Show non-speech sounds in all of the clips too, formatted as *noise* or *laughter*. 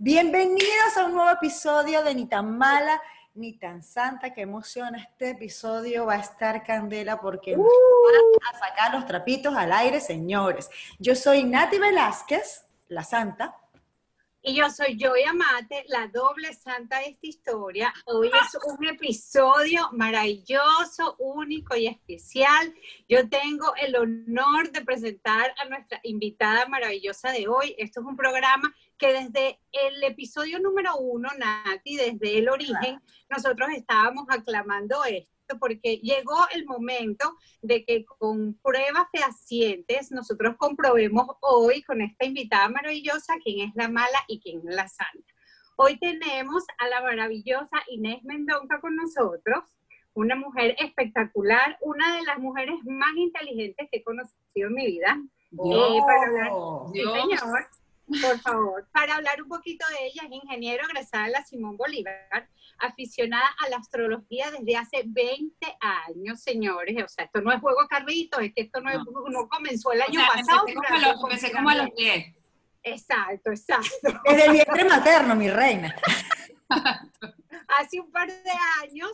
Bienvenidos a un nuevo episodio de Ni tan mala ni tan santa. Qué emoción este episodio va a estar candela porque nos van a sacar los trapitos al aire, señores. Yo soy Nati Velázquez, la santa. Y yo soy Joy Amate, la doble santa de esta historia. Hoy es un episodio maravilloso, único y especial. Yo tengo el honor de presentar a nuestra invitada maravillosa de hoy. Esto es un programa que desde el episodio número uno, Nati, desde el origen, nosotros estábamos aclamando esto porque llegó el momento de que con pruebas fehacientes nosotros comprobemos hoy con esta invitada maravillosa quién es la mala y quién es la santa. Hoy tenemos a la maravillosa Inés Mendonca con nosotros, una mujer espectacular, una de las mujeres más inteligentes que he conocido en mi vida. Eh, para hablar, sí, señor, por favor, para hablar un poquito de ella, es ingeniero egresada de la Simón Bolívar, aficionada a la astrología desde hace 20 años, señores. O sea, esto no es juego carrito, es que esto no, es- no comenzó el O año sea, pasado. como, empecé como a los 10. Exacto, exacto. Desde el vientre materno, mi reina. *laughs* Hace un par de años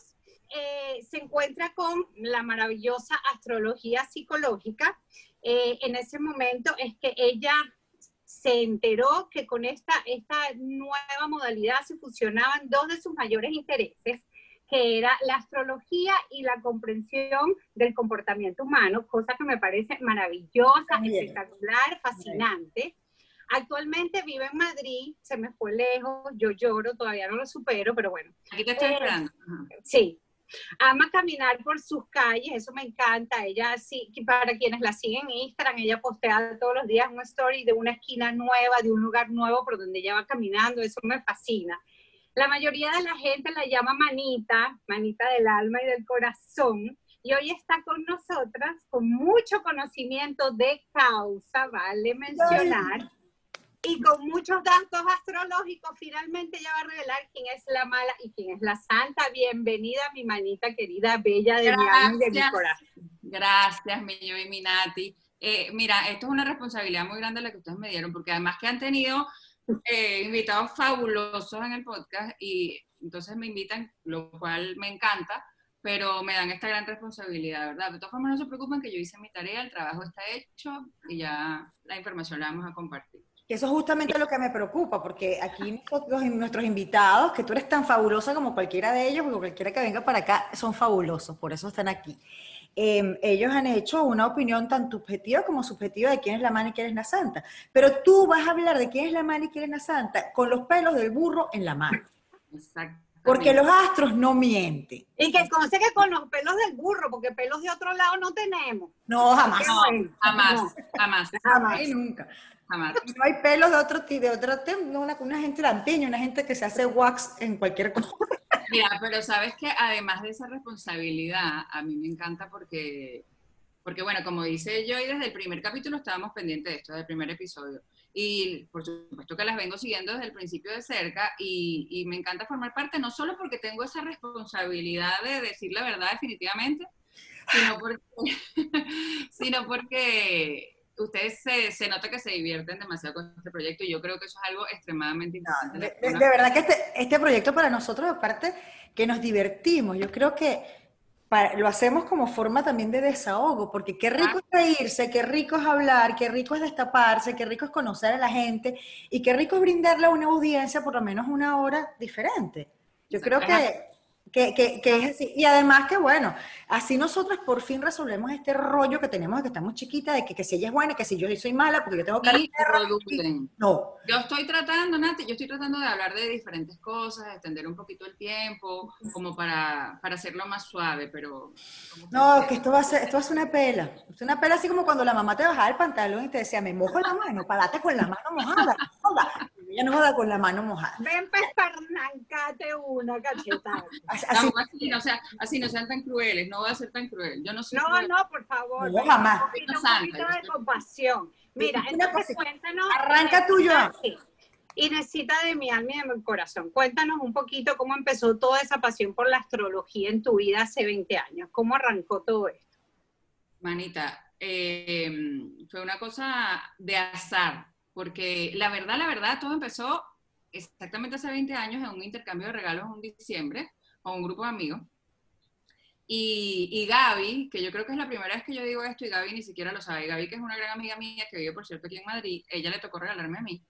eh, se encuentra con la maravillosa astrología psicológica. Eh, en ese momento es que ella se enteró que con esta, esta nueva modalidad se fusionaban dos de sus mayores intereses, que era la astrología y la comprensión del comportamiento humano, cosa que me parece maravillosa, Bien. espectacular, fascinante. Actualmente vive en Madrid, se me fue lejos, yo lloro, todavía no lo supero, pero bueno, Aquí te estoy Eh, esperando. Ajá. Sí. Ama caminar por sus calles, eso me encanta. Ella sí, para quienes la siguen en Instagram, ella postea todos los días una story de una esquina nueva, de un lugar nuevo por donde ella va caminando, eso me fascina. La mayoría de la gente la llama manita, manita del alma y del corazón. Y hoy está con nosotras con mucho conocimiento de causa, vale mencionar. Y con muchos datos astrológicos, finalmente ella va a revelar quién es la mala y quién es la santa. Bienvenida, mi manita querida, bella de mi alma y de mi Gracias. corazón. Gracias, mi yo y mi Nati. Eh, mira, esto es una responsabilidad muy grande la que ustedes me dieron, porque además que han tenido eh, invitados fabulosos en el podcast y entonces me invitan, lo cual me encanta, pero me dan esta gran responsabilidad, ¿verdad? De todas formas, no se preocupen que yo hice mi tarea, el trabajo está hecho y ya la información la vamos a compartir. Que eso es justamente lo que me preocupa, porque aquí nosotros, nuestros invitados, que tú eres tan fabulosa como cualquiera de ellos, porque cualquiera que venga para acá, son fabulosos, por eso están aquí. Eh, ellos han hecho una opinión tanto objetiva como subjetiva de quién es la mala y quién es la santa. Pero tú vas a hablar de quién es la mala y quién es la santa con los pelos del burro en la mano. Exacto. Porque los astros no mienten. Y que conste que con los pelos del burro, porque pelos de otro lado no tenemos. No, jamás. No, jamás, jamás, jamás. Nunca. No hay pelos de otro tipo, de otro tema, no, una, una gente lampiña, una gente que se hace wax en cualquier cosa. Mira, pero sabes que además de esa responsabilidad, a mí me encanta porque, porque bueno, como dice yo, y desde el primer capítulo estábamos pendientes de esto, desde el primer episodio. Y por supuesto que las vengo siguiendo desde el principio de cerca y, y me encanta formar parte, no solo porque tengo esa responsabilidad de decir la verdad definitivamente, sino porque, *laughs* sino porque ustedes se, se nota que se divierten demasiado con este proyecto y yo creo que eso es algo extremadamente importante. De, de- de verdad que este, este proyecto para nosotros, aparte que nos divertimos, yo creo que para- lo hacemos como forma también de desahogo, porque qué rico es reírse, qué rico es hablar, qué rico es destaparse, qué rico es conocer a la gente y qué rico es brindarle a una audiencia por lo menos una hora diferente. Yo creo que, que, que- que es así. Y además que, bueno, así nosotros por fin resolvemos este rollo que tenemos de que estamos chiquitas, de que, que si ella es buena, que si yo soy mala, porque yo tengo producen. No, Yo estoy tratando, Nati, yo estoy tratando de hablar de diferentes cosas, de extender un poquito el tiempo, como para, para hacerlo más suave, pero... No, que esto va a ser, esto va a ser una pela. Es una pela así como cuando la mamá te bajaba el pantalón y te decía, me mojo la mano, para darte con la mano mojada. no joda. Ella no joda con la mano mojada. Ven, pues, parnancate una cachetada. *laughs* Así, así- No, así, no, sea, así no sean tan crueles, no voy a ser tan cruel. Yo no soy No, cruel. no, por favor. No, jamás. Un poquito, un poquito de compasión. Mira, entonces cuéntanos. Arranca. Sí. Inesita de mi alma y de mi corazón, cuéntanos un poquito cómo empezó toda esa pasión por la astrología en tu vida hace 20 años. ¿Cómo arrancó todo esto? Manita, eh, fue una cosa de azar, porque la verdad, la verdad, todo empezó exactamente hace 20 años en un intercambio de regalos en diciembre con un grupo de amigos. Y, y, Gaby, que yo creo que es la primera vez que yo digo esto y Gaby ni siquiera lo sabe. Gaby, que es una gran amiga mía que vive, por cierto, aquí en Madrid, ella le tocó regalarme a mí.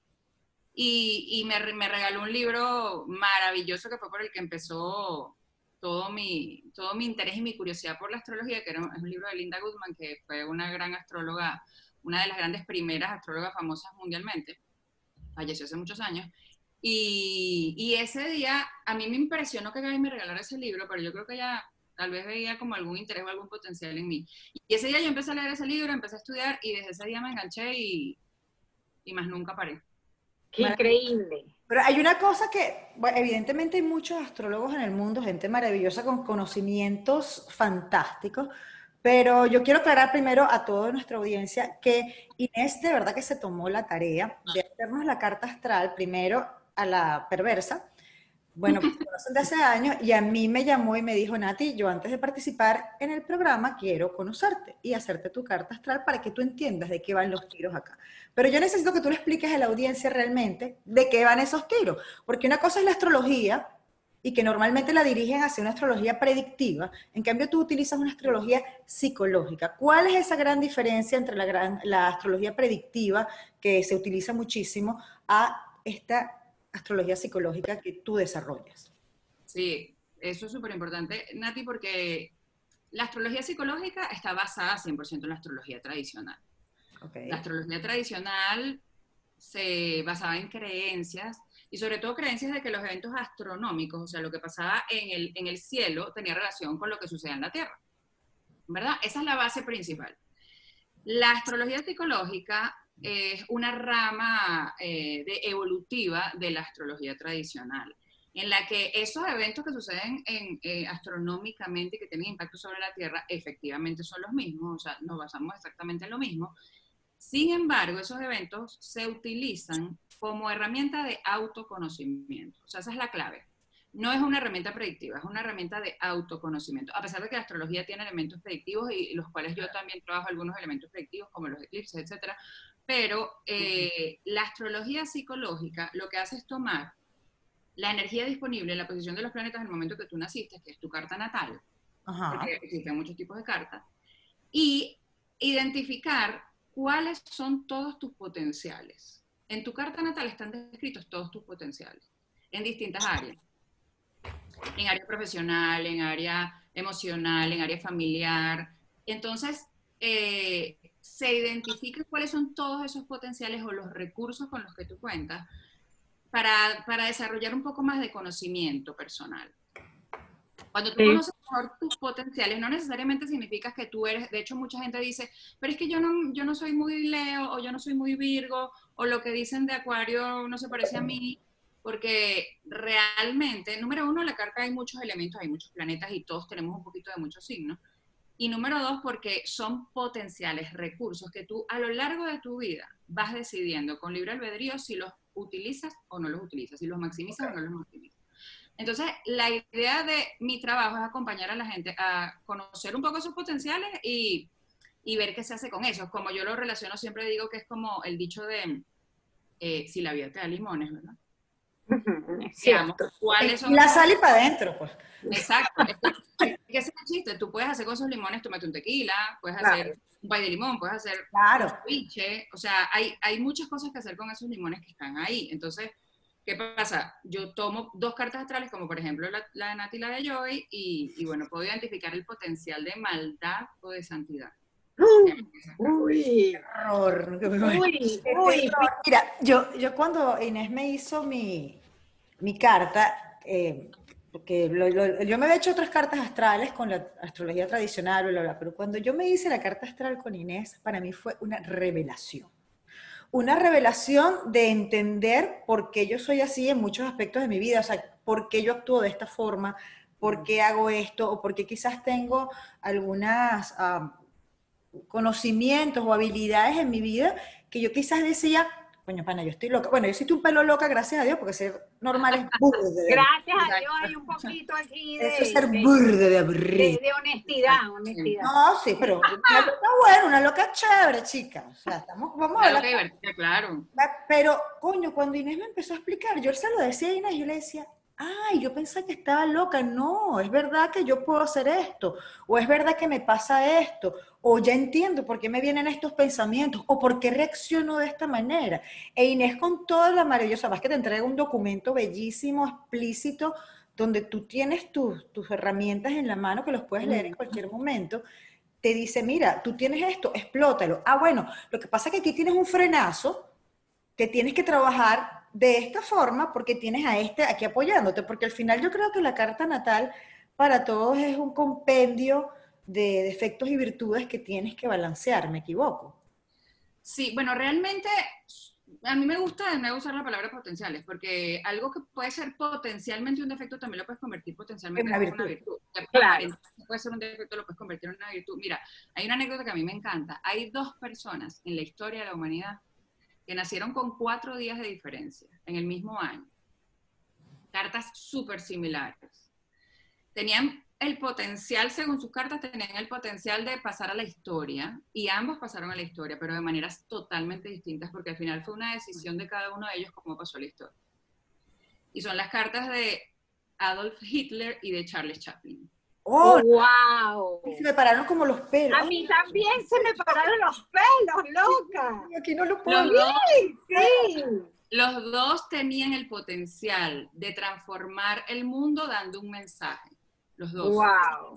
Y, y me, me, regaló un libro maravilloso que fue por el que empezó todo mi, todo mi interés y mi curiosidad por la astrología, que era un, es un libro de Linda Goodman, que fue una gran astróloga, una de las grandes primeras astrólogas famosas mundialmente. Falleció hace muchos años. Y, y, ese día a mí me impresionó que Gaby me regalara ese libro, pero yo creo que ella tal vez veía como algún interés o algún potencial en mí. Y ese día yo empecé a leer ese libro, empecé a estudiar y desde ese día me enganché y, y más nunca paré. Qué increíble. Pero hay una cosa que, bueno, evidentemente hay muchos astrólogos en el mundo, gente maravillosa con conocimientos fantásticos, pero yo quiero aclarar primero a toda nuestra audiencia que Inés de verdad que se tomó la tarea de hacernos la carta astral primero a la perversa, bueno, pues *laughs* conocen de hace años y a mí me llamó y me dijo, Nati, yo antes de participar en el programa quiero conocerte y hacerte tu carta astral para que tú entiendas de qué van los tiros acá. Pero yo necesito que tú le expliques a la audiencia realmente de qué van esos tiros, porque una cosa es la astrología y que normalmente la dirigen hacia una astrología predictiva, en cambio tú utilizas una astrología psicológica. ¿Cuál es esa gran diferencia entre la, gran, la astrología predictiva, que se utiliza muchísimo, a esta astrología psicológica que tú desarrollas. Sí, eso es súper importante, Nati, porque la astrología psicológica está basada 100% en la astrología tradicional. Okay. La astrología tradicional se basaba en creencias y sobre todo creencias de que los eventos astronómicos, o sea, lo que pasaba en el, en el cielo, tenía relación con lo que sucede en la Tierra. ¿Verdad? Esa es la base principal. La astrología psicológica es una rama eh, de evolutiva de la astrología tradicional, en la que esos eventos que suceden en, eh, astronómicamente y que tienen impacto sobre la Tierra efectivamente son los mismos, o sea, nos basamos exactamente en lo mismo. Sin embargo, esos eventos se utilizan como herramienta de autoconocimiento, o sea, esa es la clave. No es una herramienta predictiva, es una herramienta de autoconocimiento. A pesar de que la astrología tiene elementos predictivos y los cuales yo también trabajo algunos elementos predictivos como los eclipses, etcétera, pero eh, la astrología psicológica lo que hace es tomar la energía disponible en la posición de los planetas en el momento que tú naciste, que es tu carta natal, Ajá. porque existen muchos tipos de cartas, y identificar cuáles son todos tus potenciales. En tu carta natal están descritos todos tus potenciales, en distintas áreas. En área profesional, en área emocional, en área familiar. Entonces, eh, se identifique cuáles son todos esos potenciales o los recursos con los que tú cuentas para, para desarrollar un poco más de conocimiento personal. Cuando tú sí. conoces mejor tus potenciales, no necesariamente significa que tú eres, de hecho mucha gente dice, pero es que yo no, yo no soy muy Leo o yo no soy muy Virgo o lo que dicen de Acuario no se parece a mí, porque realmente, número uno, en la carta hay muchos elementos, hay muchos planetas y todos tenemos un poquito de muchos signos. Y número dos, porque son potenciales recursos que tú a lo largo de tu vida vas decidiendo con libre albedrío si los utilizas o no los utilizas, si los maximizas okay. o no los maximizas. Entonces, la idea de mi trabajo es acompañar a la gente a conocer un poco sus potenciales y, y ver qué se hace con eso. Como yo lo relaciono, siempre digo que es como el dicho de eh, si la vida te da limones, ¿verdad? Digamos, ¿cuáles son la sal y para adentro, pues. Exacto. Ese es el chiste. Tú puedes hacer con esos limones, tomate un tequila, puedes claro. hacer un pay de limón, puedes hacer claro. un ceviche. O sea, hay, hay muchas cosas que hacer con esos limones que están ahí. Entonces, ¿qué pasa? Yo tomo dos cartas astrales, como por ejemplo la, la de Nati y la de Joy, y, y bueno, puedo identificar el potencial de maldad o de santidad. Uy, horror. Uy, uy. Mira, yo, yo cuando Inés me hizo mi, mi carta, eh, porque lo, lo, yo me había hecho otras cartas astrales con la astrología tradicional, bla, bla, pero cuando yo me hice la carta astral con Inés, para mí fue una revelación. Una revelación de entender por qué yo soy así en muchos aspectos de mi vida, o sea, por qué yo actúo de esta forma, por qué hago esto, o por qué quizás tengo algunas... Um, conocimientos o habilidades en mi vida que yo quizás decía, Coño, pana, yo estoy loca. Bueno, yo soy un pelo loca, gracias a Dios, porque ser normal es *laughs* burde. de- Gracias a. Dios hay un poquito aquí de, Eso es ser de- burde de de- aburrido. de honestidad, honestidad. No, sí, pero una loca buena, una loca chévere, chica. O sea, estamos, vamos a Claro hablar. claro. Pero, coño, cuando Inés me empezó a explicar, yo se lo decía a Inés, yo le decía, ay, yo pensaba que estaba loca. No, es verdad que yo puedo hacer esto, o es verdad que me pasa esto, o ya entiendo por qué me vienen estos pensamientos, o por qué reacciono de esta manera. E Inés con toda la maravillosa, más que te entrega un documento bellísimo, explícito, donde tú tienes tus, tus herramientas en la mano que los puedes leer en cualquier momento, te dice, mira, tú tienes esto, explótalo. Ah, bueno, lo que pasa es que aquí tienes un frenazo que tienes que trabajar de esta forma porque tienes a este aquí apoyándote, porque al final yo creo que la carta natal para todos es un compendio de defectos y virtudes que tienes que balancear, ¿me equivoco? Sí, bueno, realmente a mí me gusta de nuevo usar la palabra potenciales, porque algo que puede ser potencialmente un defecto también lo puedes convertir potencialmente En una una virtud. virtud. Ya, Claro. Puede ser un defecto, lo puedes convertir en una virtud. Mira, hay una anécdota que a mí me encanta. Hay dos personas en la historia de la humanidad que nacieron con cuatro días de diferencia en el mismo año. Cartas súper similares. Tenían el potencial, según sus cartas, tenían el potencial de pasar a la historia y ambos pasaron a la historia, pero de maneras totalmente distintas porque al final fue una decisión de cada uno de ellos cómo pasó la historia. Y son las cartas de Adolf Hitler y de Charles Chaplin. ¡Oh! wow. Se me pararon como los pelos. A mí también se me pararon los pelos, loca. Ay, Aquí no lo puedo. Los dos, Sí. los dos tenían el potencial de transformar el mundo dando un mensaje. Los dos. Wow.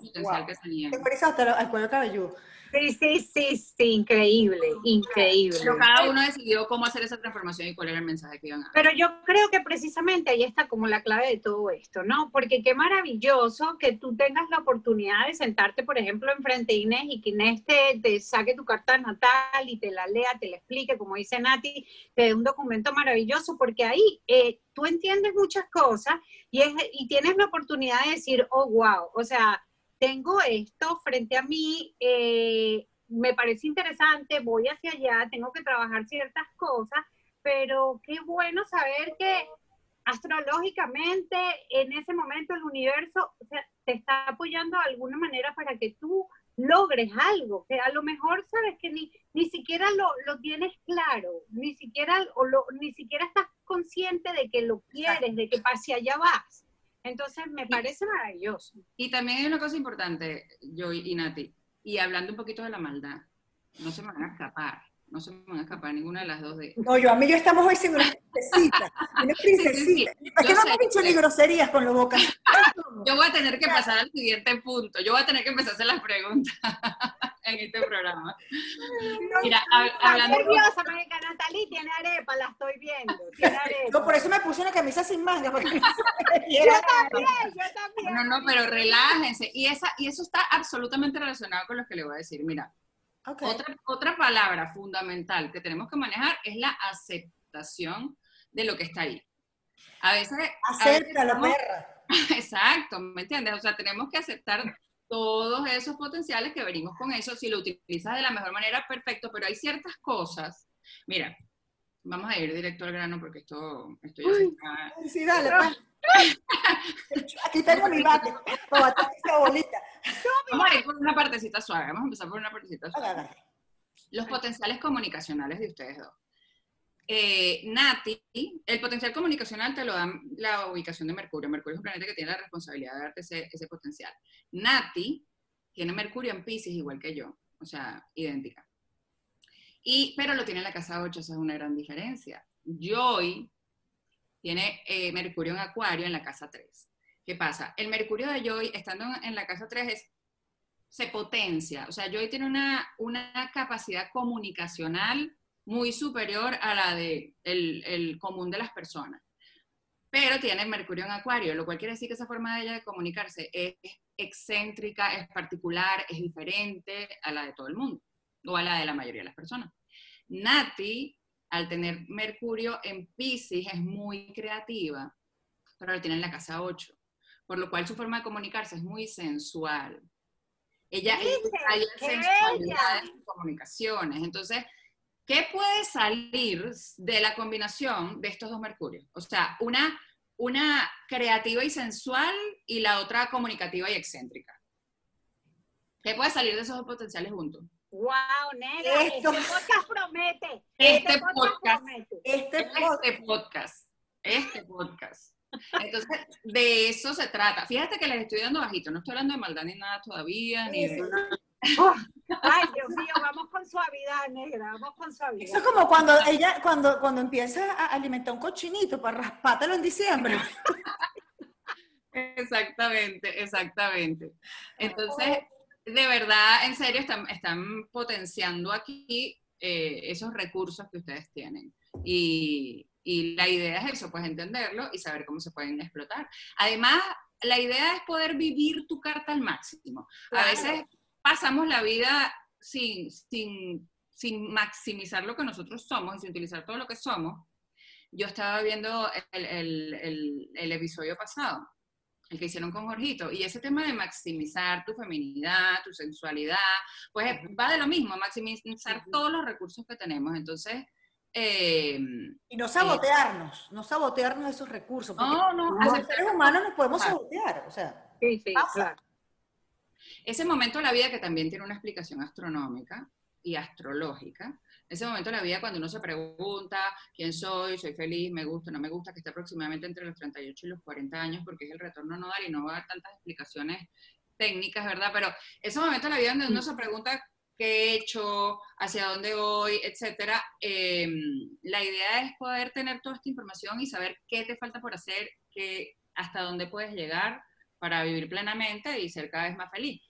El potencial Wow. que tenían. Te hasta el cuello cabelludo. Sí, sí, sí, sí, increíble, increíble. Pero cada uno decidió cómo hacer esa transformación y cuál era el mensaje que iban a dar. Pero yo creo que precisamente ahí está como la clave de todo esto, ¿no? Porque qué maravilloso que tú tengas la oportunidad de sentarte, por ejemplo, enfrente de Inés y que Inés te, te saque tu carta natal y te la lea, te la explique, como dice Nati, te dé un documento maravilloso, porque ahí eh, tú entiendes muchas cosas y, es, y tienes la oportunidad de decir, oh, wow, o sea, tengo esto frente a mí, eh, me parece interesante, voy hacia allá, tengo que trabajar ciertas cosas, pero qué bueno saber que astrológicamente en ese momento el universo o sea, te está apoyando de alguna manera para que tú logres algo, que a lo mejor sabes que ni, ni siquiera lo, lo tienes claro, ni siquiera, o lo, ni siquiera estás consciente de que lo quieres, de que hacia allá vas. Entonces me parece maravilloso. Y también hay una cosa importante, yo y Nati, y hablando un poquito de la maldad, no se me van a escapar, no se me van a escapar ninguna de las dos de... No, yo a mí yo estamos hoy siendo una princesita. Una *laughs* princesita. sí, ¿Para qué yo no sé, me has dicho ni groserías con los bocas? *laughs* Yo voy a tener que pasar al siguiente punto, yo voy a tener que empezar a hacer las preguntas *laughs* en este programa. Mira, hab- Está hablando... nerviosa, marica Natalie, tiene arepa, la estoy viendo, tiene arepa. No, por eso me puse una camisa sin manga. Porque no Yo también, yo también. No, no, pero relájense. Y, esa, y eso está absolutamente relacionado con lo que le voy a decir. Mira, Otra, otra palabra fundamental que tenemos que manejar es la aceptación de lo que está ahí. A veces... a veces Acéptalo, estamos- perra. *laughs* Exacto, ¿me entiendes? O sea, tenemos que aceptar todos esos potenciales que venimos con eso. Si lo utilizas de la mejor manera, perfecto, pero hay ciertas cosas. Mira, vamos a ir directo al grano porque esto, esto ya se está... Ay, Sí, dale, pues. *laughs* Aquí tengo mi bate. Bater esa bolita. Vamos a ir por una partecita suave. Vamos a empezar por una partecita suave. Los potenciales comunicacionales de ustedes dos. Eh, Nati, el potencial comunicacional te lo da la ubicación de Mercurio. Mercurio es un planeta que tiene la responsabilidad de darte ese, ese potencial. Nati tiene Mercurio en Pisces igual que yo, o sea, idéntica. Y, pero lo tiene en la casa 8, esa es una gran diferencia. Joy tiene eh, Mercurio en Acuario en la casa 3. ¿Qué pasa? El Mercurio de Joy, estando en, la casa 3, es se potencia. O sea, Joy tiene una, una capacidad comunicacional muy superior a la de el, el común de las personas. Pero tiene Mercurio en Acuario, lo cual quiere decir que esa forma de ella de comunicarse es excéntrica, es particular, es diferente a la de todo el mundo, o a la de la mayoría de las personas. Nati, al tener Mercurio en Pisces, es muy creativa, pero lo tiene en la casa 8, por lo cual su forma de comunicarse es muy sensual. Ella hay ¡Qué sensualidad en sus comunicaciones. Entonces, ¿qué puede salir de la combinación de estos dos Mercurios? O sea, una, una creativa y sensual y la otra comunicativa y excéntrica. ¿Qué puede salir de esos dos potenciales juntos? Wow, nena, Esto- este podcast promete. Este podcast. promete. Este podcast. Este podcast. Este podcast. Entonces, de eso se trata. Fíjate que les estoy dando bajito, no estoy hablando de maldad ni nada todavía, ni de... Ay, Dios mío, vamos con suavidad, negra, vamos con suavidad. Eso es como cuando ella, cuando, cuando empieza a alimentar un cochinito para raspártelo en diciembre. *laughs* Exactamente, exactamente. Entonces, de verdad, en serio, están, están potenciando aquí eh, esos recursos que ustedes tienen. Y, y la idea es eso, pues entenderlo y saber cómo se pueden explotar. Además, la idea es poder vivir tu carta al máximo. A veces pasamos la vida sin, sin, sin maximizar lo que nosotros somos y sin utilizar todo lo que somos. Yo estaba viendo el, el- el- el episodio pasado, el que hicieron con Jorgito, y ese tema de maximizar tu feminidad, tu sensualidad, pues va de lo mismo, maximizar todos los recursos que tenemos. Entonces, eh, Y no sabotearnos, no sabotearnos esos recursos. Porque no, no, como hacer- seres humanos nos podemos sabotear. O sea, Sí, sí, pasa. claro. ese momento de la vida que también tiene una explicación astronómica y astrológica, ese momento de la vida cuando uno se pregunta quién soy, soy feliz, me gusta, no me gusta, que está aproximadamente entre los 38 y los 40 años, porque es el retorno nodal y no va a dar tantas explicaciones técnicas, ¿verdad? Pero ese momento de la vida donde uno se pregunta qué he hecho, hacia dónde voy, etcétera, eh, la idea es poder tener toda esta información y saber qué te falta por hacer, qué, hasta dónde puedes llegar para vivir plenamente y ser cada vez más feliz.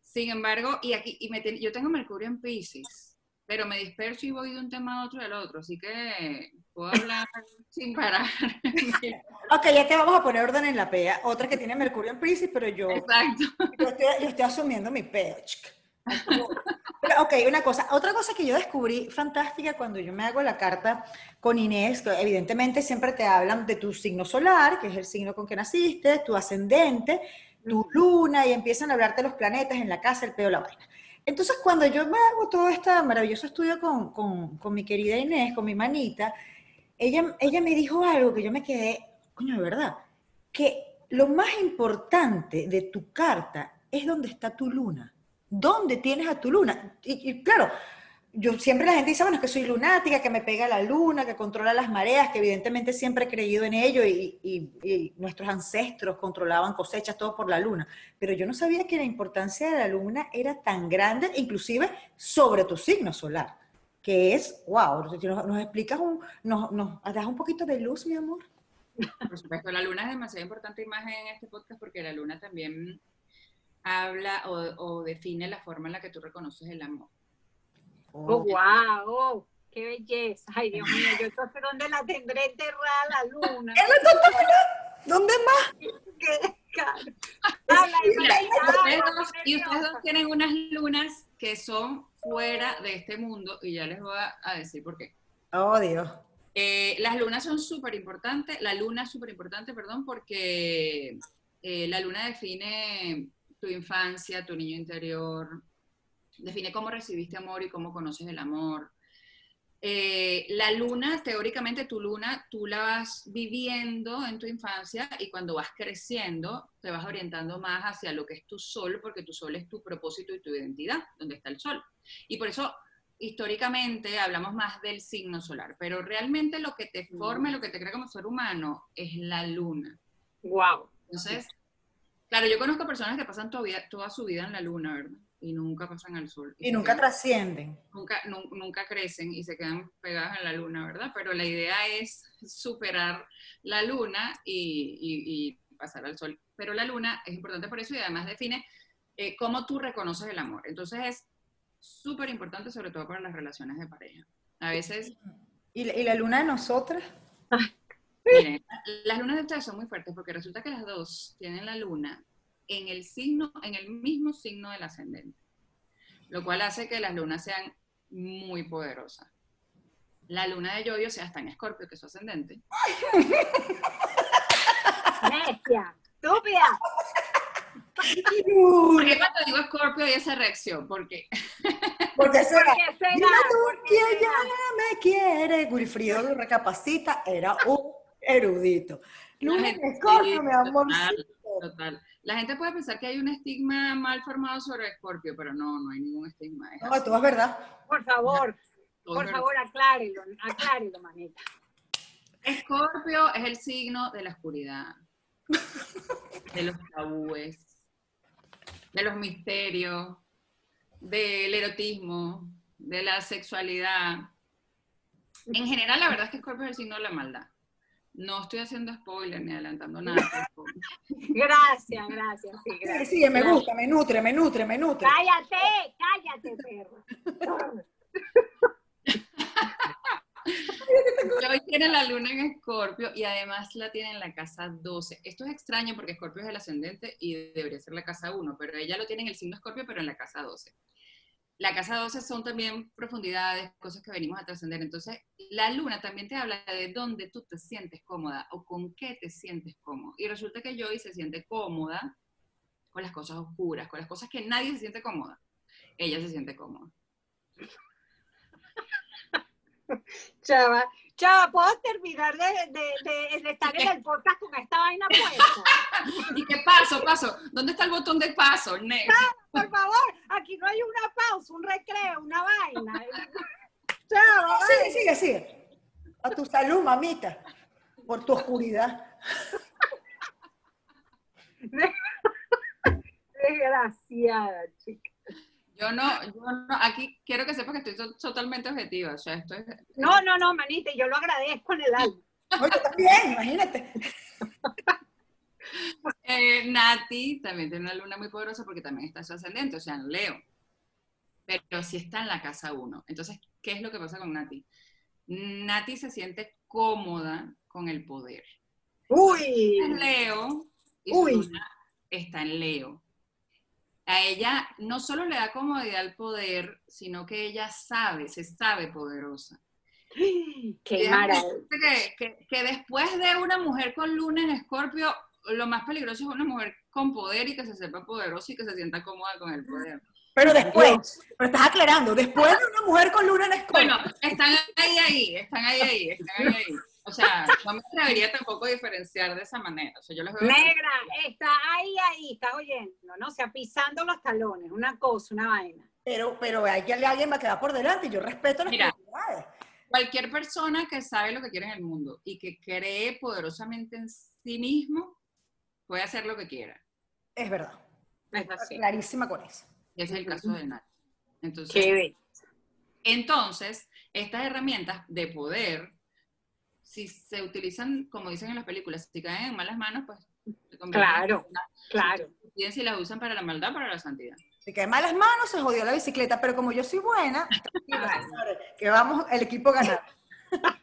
Sin embargo, y aquí, y me yo tengo Mercurio en Pisces, pero me disperso y voy de un tema a otro y al otro, así que puedo hablar *laughs* sin parar. *laughs* ok, ya te vamos a poner orden en la pea. Otra que tiene Mercurio en Piscis, pero yo, Exacto. yo, estoy, yo estoy asumiendo mi peo. ok, una cosa. Otra cosa que yo descubrí fantástica cuando yo me hago la carta con Inés, evidentemente siempre te hablan de tu signo solar, que es el signo con que naciste, tu ascendente, tu luna, y empiezan a hablarte los planetas en la casa, el peo, la vaina. Entonces, cuando yo me hago todo este maravilloso estudio con, con, con mi querida Inés, con mi manita, ella, ella me dijo algo que yo me quedé, coño, de verdad, que lo más importante de tu carta es donde está tu luna. ¿Dónde tienes a tu luna? Y, y claro, yo siempre la gente dice, bueno, es que soy lunática, que me pega la luna, que controla las mareas, que evidentemente siempre he creído en ello y, y- nuestros ancestros controlaban cosechas, todo por la luna. Pero yo no sabía que la importancia de la luna era tan grande, inclusive sobre tu signo solar, que es, wow, nos, explicas, un, nos, nos das un poquito de luz, mi amor. Por supuesto, la luna es demasiado importante más en este podcast porque la luna también habla o, o define la forma en la que tú reconoces el amor. Oh, wow, qué belleza. Ay, Dios mío, yo no sé dónde la tendré enterrada la luna. ¿Dónde más? Qué. Habla, Mira, María, ustedes dos- y ustedes dos tienen unas lunas que son fuera de este mundo y ya les voy a, a decir por qué. Oh, Dios. Eh, las lunas son súper importantes, la luna es súper importante, perdón, porque eh, la luna define tu infancia, tu niño interior, define cómo recibiste amor y cómo conoces el amor. Eh, la luna, teóricamente tu luna, tú la vas viviendo en tu infancia y cuando vas creciendo te vas orientando más hacia lo que es tu sol, porque tu sol es tu propósito y tu identidad, donde está el sol. Y por eso históricamente hablamos más del signo solar, pero realmente lo que te forma, y lo que te crea como ser humano es la luna. Wow. Entonces, claro, yo conozco personas que pasan toda su vida en la luna, ¿verdad? Y nunca pasan al sol. Y se nunca quedan- trascienden. nunca, nu- nunca crecen y se quedan pegadas en la luna, ¿verdad? Pero la idea es superar la luna y, y- y pasar al sol. Pero la luna es importante por eso y además define eh, cómo tú reconoces el amor. Entonces es súper importante, sobre todo para las relaciones de pareja. A veces, ¿Y la, y la luna de nosotras? miren, las lunas de ustedes son muy fuertes porque resulta que las dos tienen la luna en el signo, en el mismo signo del ascendente, lo cual hace que las lunas sean muy poderosas. La luna de Yoyo sea está en Escorpio, que es su ascendente. Necia, estúpida. ¿Por qué cuando digo Escorpio hay esa reacción? Porque Porque será. ¿Por qué será? Dime tú ¿Por será? ya me quiere. Wilfrido lo recapacita, era un erudito. Escorpio, sí, mi amor. total, Total. La gente puede pensar que hay un estigma mal formado sobre Escorpio, pero no, no hay ningún estigma. es No, así. todo es verdad. Por favor, Todo por favor, aclárelo, aclárelo, manita. Escorpio es el signo de la oscuridad, de los tabúes, de los misterios, del erotismo, de la sexualidad. En general, la verdad es que Escorpio es el signo de la maldad. No estoy haciendo spoiler ni adelantando nada. *laughs* Gracias, gracias, sí, Sí, gracias. sí, me gusta, me nutre, me nutre, me nutre. Cállate, cállate, perro. *laughs* Joy tiene la luna en Escorpio y además la tiene en la casa 12. Esto es extraño porque Escorpio es el ascendente y debería ser la casa 1, pero ella lo tiene en el signo Escorpio, pero en la casa 12. La casa 12 son también profundidades, cosas que venimos a trascender. Entonces, la luna también te habla de dónde tú te sientes cómoda o con qué te sientes cómodo. Y resulta que Joy se siente cómoda con las cosas oscuras, con las cosas que nadie se siente cómoda. Ella se siente cómoda. Chava, chava, ¿puedo terminar de, de, de- de estar en el podcast con esta vaina puesta? *laughs* ¿Y qué paso, paso? ¿Dónde está el botón de paso? Next. Por favor, aquí no hay una pausa, un recreo, una vaina. *laughs* Chava, Sigue, sigue, sigue. A tu salud, mamita. Por tu oscuridad. *laughs* desgraciada, chica. Yo no, yo no, aquí quiero que sepas que estoy to- totalmente objetiva, o sea, esto es... No, no, no, manita, yo lo agradezco en el alma. *laughs* Yo también, imagínate. *laughs* Eh, Nati también tiene una luna muy poderosa porque también está en su ascendente, o sea, en Leo, pero sí está en la casa 1. Entonces, ¿qué es lo que pasa con Nati? Nati se siente cómoda con el poder. Uy, Es Leo y su Uy. luna está en Leo. A ella no solo le da comodidad al poder, sino que ella sabe, se sabe poderosa. *gasps* qué maravilla. que- que después de una mujer con luna en escorpio, lo más peligroso es una mujer con poder y que se sepa poderosa y que se sienta cómoda con el poder. Pero después, pero estás aclarando, después de una mujer con luna en Escorpio. Bueno, están ahí, ahí, están ahí, ahí, están ahí, ahí. O sea, no me atrevería tampoco a diferenciar de esa manera. O sea, yo les veo... Negra, está ahí, ahí, está oyendo, ¿no? O sea, pisando los talones, una cosa, una vaina. Pero, pero hay que alguien va a quedar por delante y yo respeto las Mira. Cualquier persona que sabe lo que quiere en el mundo y que cree poderosamente en sí mismo, puede hacer lo que quiera. Es verdad. Es así. Clarísima con eso. Y ese es el caso de Nati. Entonces, Qué bello. Entonces, estas herramientas de poder, si se utilizan, como dicen en las películas, si caen en malas manos, pues se Claro, claro. Bien si las usan para la maldad, para la santidad. Si cae en malas manos, se jodió la bicicleta, pero como yo soy buena, *laughs* que vamos, el equipo ganar. *laughs*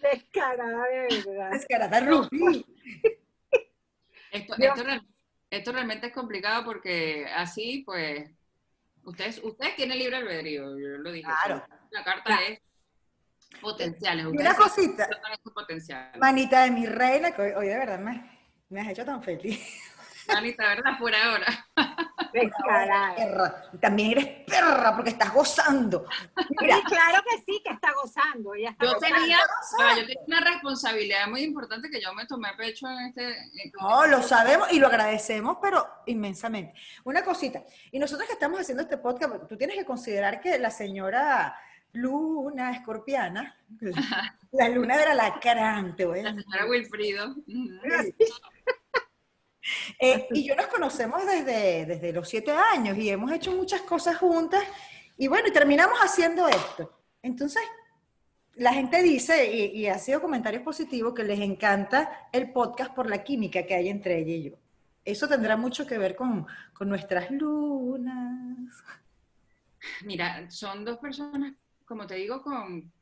Descarada de verdad. Descarada Rubí. Esto, esto, esto realmente es complicado porque así, pues, ustedes, ustedes tienen libre albedrío, yo lo dije. Claro. La carta Claro. es potenciales. Una cosita, manita de mi reina, que hoy, hoy de verdad me, me has hecho tan feliz. *laughs* Manita, ¿verdad? Por ahora. Descarada. Perra. También eres perra porque estás gozando. Mira, Sí, claro que sí, que está gozando. Ella está Yo gozando. tenía, yo tenía una responsabilidad muy importante que yo me tomé a pecho en este... en- No, lo sabemos y lo agradecemos, pero inmensamente. Una cosita, y nosotros que estamos haciendo este podcast, tú tienes que considerar que la señora Luna Escorpiana, la, *laughs* la luna del alacrán, te voy a la decir. señora Wilfrido. Eh, y yo nos conocemos desde, desde los siete años y hemos hecho muchas cosas juntas y bueno, y terminamos haciendo esto. Entonces, la gente dice, y, y ha sido comentarios positivos, que les encanta el podcast por la química que hay entre ella y yo. Eso tendrá mucho que ver con, con nuestras lunas. Mira, son dos personas, como te digo, con,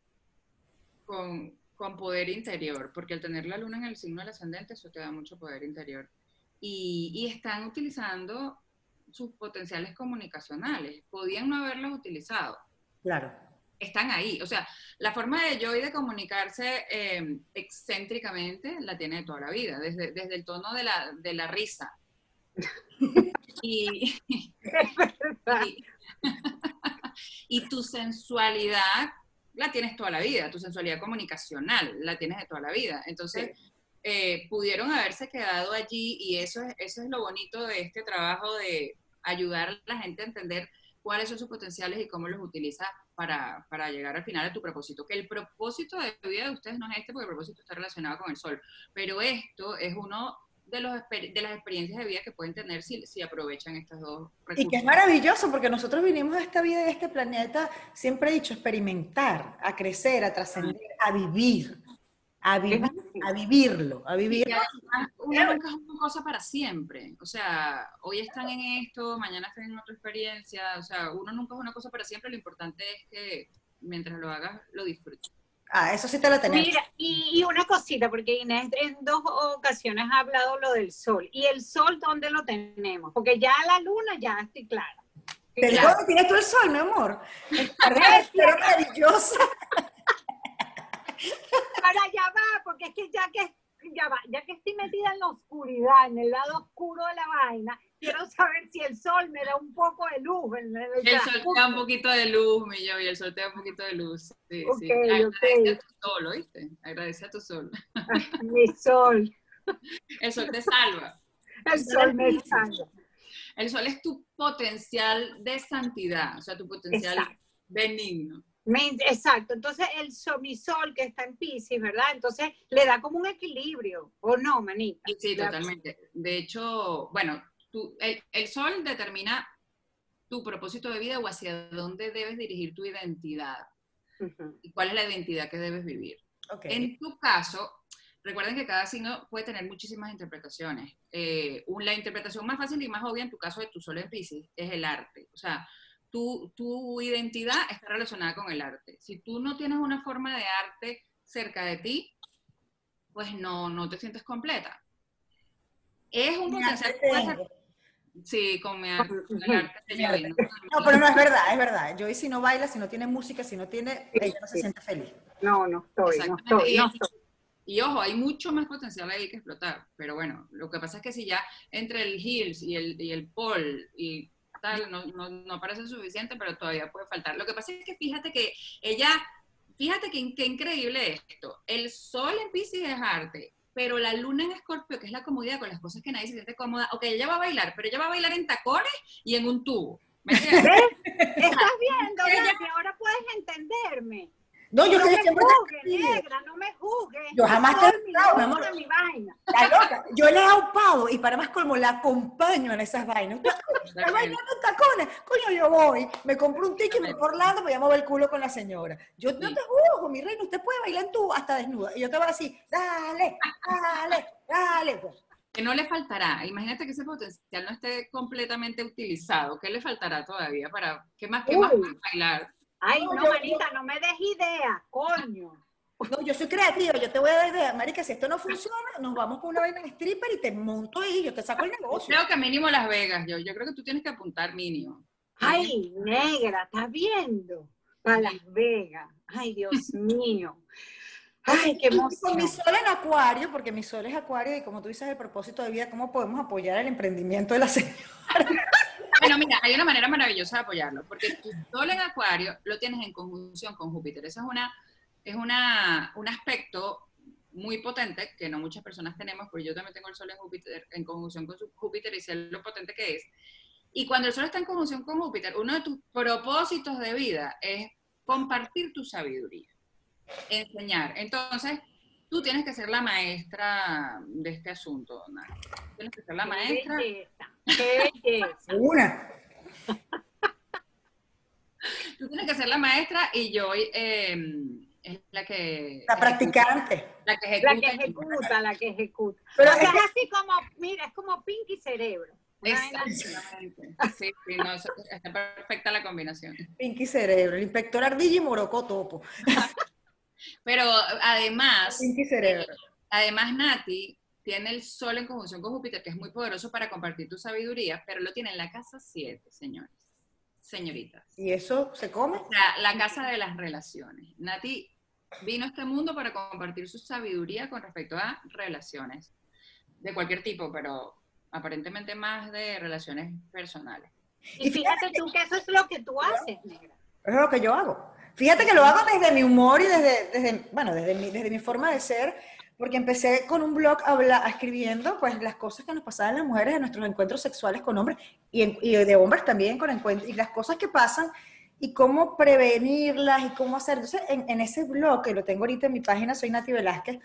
con, con poder interior, porque al tener la luna en el signo del ascendente, eso te da mucho poder interior. Y, y están utilizando sus potenciales comunicacionales. Podían no haberlos utilizado. Claro. Están ahí. O sea, la forma de Joy de comunicarse eh, excéntricamente la tiene toda la vida, desde, desde el tono de la, de la risa. *laughs* Y, y- *laughs* Y tu sensualidad la tienes toda la vida, tu sensualidad comunicacional la tienes de toda la vida. Entonces, eh, pudieron haberse quedado allí y eso es, eso es lo bonito de este trabajo de ayudar a la gente a entender cuáles son sus potenciales y cómo los utiliza para, para llegar al final de tu propósito. Que el propósito de vida de ustedes no es este, porque el propósito está relacionado con el sol, pero esto es uno de, los, de las experiencias de vida que pueden tener si, si aprovechan estos dos recursos. Y que es maravilloso porque nosotros vinimos a esta vida y a este planeta, siempre he dicho, experimentar, a crecer, a trascender, a vivir, a, vivir, a vivirlo, a vivirlo. además, uno nunca es una cosa para siempre. O sea, hoy están en esto, mañana están en otra experiencia. O sea, uno nunca es una cosa para siempre. Lo importante es que mientras lo hagas, lo disfrutes. Ah, eso sí te lo tenemos. Mira, y, y una cosita, porque Inés en dos ocasiones ha hablado lo del sol. ¿Y el sol dónde lo tenemos? Porque ya la luna ya estoy clara. Estoy Pero. ¿dónde tienes tú el sol, mi amor? *laughs* Es maravillosa. Para allá va, porque es que ya que ya va, ya que estoy metida en la oscuridad, en el lado oscuro de la vaina, quiero saber si el sol me da un poco de luz. el El sol te da un poquito de luz, mi yo, y el sol te da un poquito de luz. Sí, sí. Ok, Agradece a tu sol, ¿oíste? Agradece a tu sol. Mi sol, El sol te salva. *laughs* el sol me salva. El sol es tu potencial de santidad, o sea, tu potencial Exacto. benigno. Exacto, entonces el sol, mi sol que está en Pisces, ¿verdad? Entonces le da como un equilibrio, ¿o no, manita? Sí, sí, totalmente. De hecho, bueno, tú- el, el sol determina tu propósito de vida o hacia dónde debes dirigir tu identidad y cuál es la identidad que debes vivir. En tu caso, recuerden que cada signo puede tener muchísimas interpretaciones. Eh, la interpretación más fácil y más obvia en tu caso de tu sol en Pisces es el arte. O sea, tu, tu identidad está relacionada con el arte. Si tú no tienes una forma de arte cerca de ti, pues no, no te sientes completa. Es un potencial Sí, con mi arte, con el. ¿no? No, pero no es verdad, es verdad. Joy si no baila, si no tiene música, si no tiene, ella no se siente feliz. No, no estoy, no estoy, Y- no estoy. Y ojo, hay mucho más potencial ahí que explotar. Pero bueno, lo que pasa es que si ya entre el Hills y el, y el Paul y tal, no, no, no parece suficiente, pero todavía puede faltar. Lo que pasa es que fíjate que ella, fíjate que, qué increíble esto. El sol en Pisces es arte, pero la luna en Escorpio, que es la comodidad con las cosas que nadie se siente cómoda, ok, ella va a bailar, pero ella va a bailar en tacones y en un tubo. ¿Me entiendes? *laughs* ¿Estás viendo, Ella-? Ahora puedes entenderme. No, yo no estoy me siempre juzgues, tranquila. negra, no me juzgues. Yo jamás te he amor. mi vaina. La loca. Yo le he aupado y para más colmo la acompaño en esas vainas. Usted *laughs* está bailando en tacones. Coño, yo voy, me compro un ticket y me voy por Orlando, me voy a mover el culo con la señora. Yo no te juzgo, mi reina, usted puede bailar tú hasta desnuda. Y yo te voy a decir, dale, dale, dale. pues. que no le faltará? Imagínate que ese potencial no esté completamente utilizado. ¿Qué le faltará todavía para qué más, qué más bailar? Ay, No, no, yo- manita, no me des idea, coño. No, yo soy creativa, yo te voy a dar idea. Marica, si esto no funciona, nos vamos con una vaina en stripper y te monto ahí, yo te saco el negocio. Creo que mínimo Las Vegas, yo, yo creo que tú tienes que apuntar mínimo. Ay, negra, ¿estás viendo? Para Las Vegas. Ay, Dios *laughs* mío. Ay, qué Y Con mi emoción. sol en acuario, porque mi sol es acuario y como tú dices, el propósito de vida, ¿cómo podemos apoyar el emprendimiento de la señora? Bueno, mira, hay una manera maravillosa de apoyarlo, porque tu sol en Acuario lo tienes en conjunción con Júpiter. Eso es, una, es una, un aspecto muy potente que no muchas personas tenemos, porque yo también tengo el sol en Júpiter, en conjunción con Júpiter y sé lo potente que es. Y cuando el sol está en conjunción con Júpiter, uno de tus propósitos de vida es compartir tu sabiduría, enseñar. Entonces, tú tienes que ser la maestra de este asunto, Nat. Tienes que ser la maestra. Belleza, qué belleza. Una. Tú tienes que ser la maestra y yo eh, es la que... La practicante. La que La ejecuta. que ejecuta, la que ejecuta. Pero o sea, es que- así como, mira, es como Pinky Cerebro. Exactamente. Sí, sí, no, está perfecta la combinación. Pinky Cerebro, el inspector Ardilla y Morocco Topo. *laughs* Pero además, Pinky Cerebro. además Nati tiene el sol en conjunción con Júpiter, que es muy poderoso para compartir tu sabiduría, pero lo tiene en la casa 7, señores. Señoritas. ¿Y eso se come? O sea, la casa de las relaciones. Nati vino a este mundo para compartir su sabiduría con respecto a relaciones de cualquier tipo, pero aparentemente más de relaciones personales. Y fíjate tú que eso es lo que tú haces, negra. Eso es lo que yo hago. Fíjate que lo hago desde mi humor y desde, desde bueno, desde mi, desde mi forma de ser, porque empecé con un blog habla, escribiendo pues las cosas que nos pasaban las mujeres en nuestros encuentros sexuales con hombres y, en- y de hombres también con encuentros, y las cosas que pasan y cómo prevenirlas y cómo hacer. Entonces, en, en ese blog, que lo tengo ahorita en mi página, soy Nati Velázquez,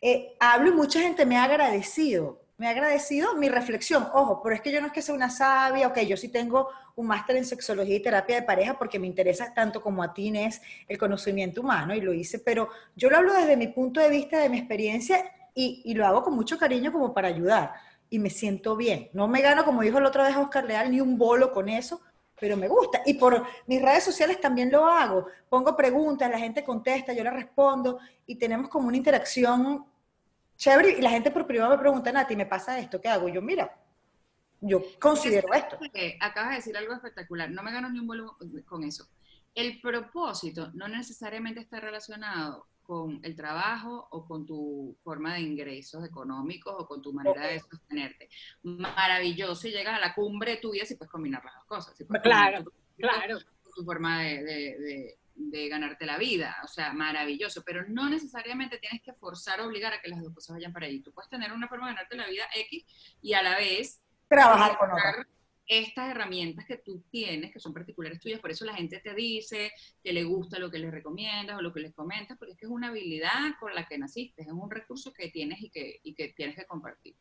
eh, hablo y mucha gente me ha agradecido, me ha agradecido mi reflexión. Ojo, pero es que yo no es que sea una sabia, ok, yo sí tengo un máster en sexología y terapia de pareja porque me interesa tanto como a ti, Inés, el conocimiento humano y lo hice, pero yo lo hablo desde mi punto de vista, de mi experiencia y, y lo hago con mucho cariño como para ayudar y me siento bien. No me gano, como dijo la otra vez Oscar Leal, ni un bolo con eso, pero me gusta. Y por mis redes sociales también lo hago. Pongo preguntas, la gente contesta, yo le respondo y tenemos como una interacción chévere. Y la gente por privado me pregunta, Nati, ¿me pasa esto? ¿Qué hago? Yo, mira, yo considero esto. Acabas de decir algo espectacular, no me gano ni un vuelo con eso. El propósito no necesariamente está relacionado con el trabajo o con tu forma de ingresos económicos o con tu manera de sostenerte. Maravilloso y llegas a la cumbre tuya si puedes combinar las dos cosas. Si Claro, claro. tu forma de, de- de- de ganarte la vida, o sea, maravilloso, pero no necesariamente tienes que forzar o obligar a que las dos cosas vayan para ahí. Tú puedes tener una forma de ganarte la vida X y a la vez Trabajar con otra. estas herramientas que tú tienes, que son particulares tuyas, por eso la gente te dice que le gusta lo que les recomiendas o lo que les comentas, porque es que es una habilidad con la que naciste, es un recurso que tienes y que, y que tienes que compartir.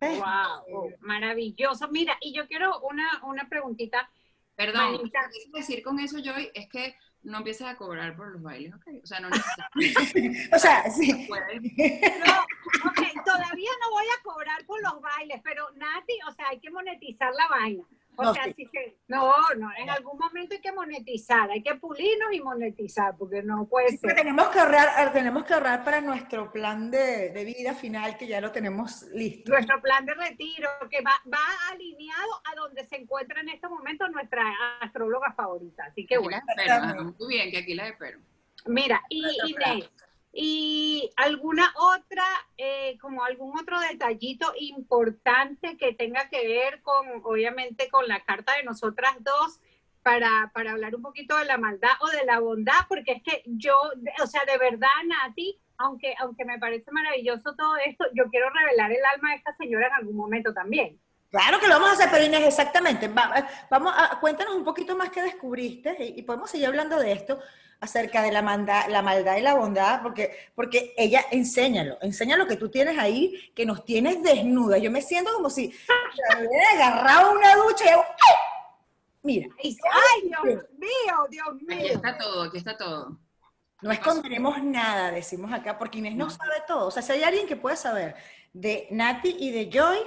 Wow, maravilloso. Mira, y yo quiero una, una preguntita. Perdón, lo que decir con eso, Joy, es que no empieces a cobrar por los bailes, ¿ok? O sea, no necesariamente *laughs* O sea, sí. puedes. No, ok, todavía no voy a cobrar por los bailes, pero Nati, o sea, hay que monetizar la vaina. O No, sea, sí. así que, no, no, en algún momento hay que monetizar, hay que pulirnos y monetizar, porque no puede ser. tenemos que ahorrar, tenemos que ahorrar para nuestro plan de, de vida final que ya lo tenemos listo. Nuestro plan de retiro, que va, va alineado a donde se encuentra en este momento nuestra astróloga favorita. Así que bueno. muy bien, que aquí las espero. Mira, y Inés, ¿y alguna otra, eh, como algún otro detallito importante que tenga que ver con, obviamente, con la carta de nosotras dos? Para, para hablar un poquito de la maldad o de la bondad, porque es que yo, o sea, de verdad, Nati, aunque, aunque me parece maravilloso todo esto, yo quiero revelar el alma de esta señora en algún momento también. Claro que lo vamos a hacer, pero Inés, exactamente. Eh, vamos cuéntanos un poquito más qué descubriste y podemos seguir hablando de esto acerca de la, manda- la maldad y la bondad, porque, porque ella, enséñalo, enseña lo que tú tienes ahí, que nos tienes desnuda. Yo me siento como si me hubiera agarrado una ducha y hago, ¡ay! Mira, ¡Ay, Dios mío, Dios Aquí mío! está todo, aquí está todo. no esconderemos nada, decimos acá, porque Inés no sabe todo. O sea, si hay alguien que puede saber de Nati y de Joy,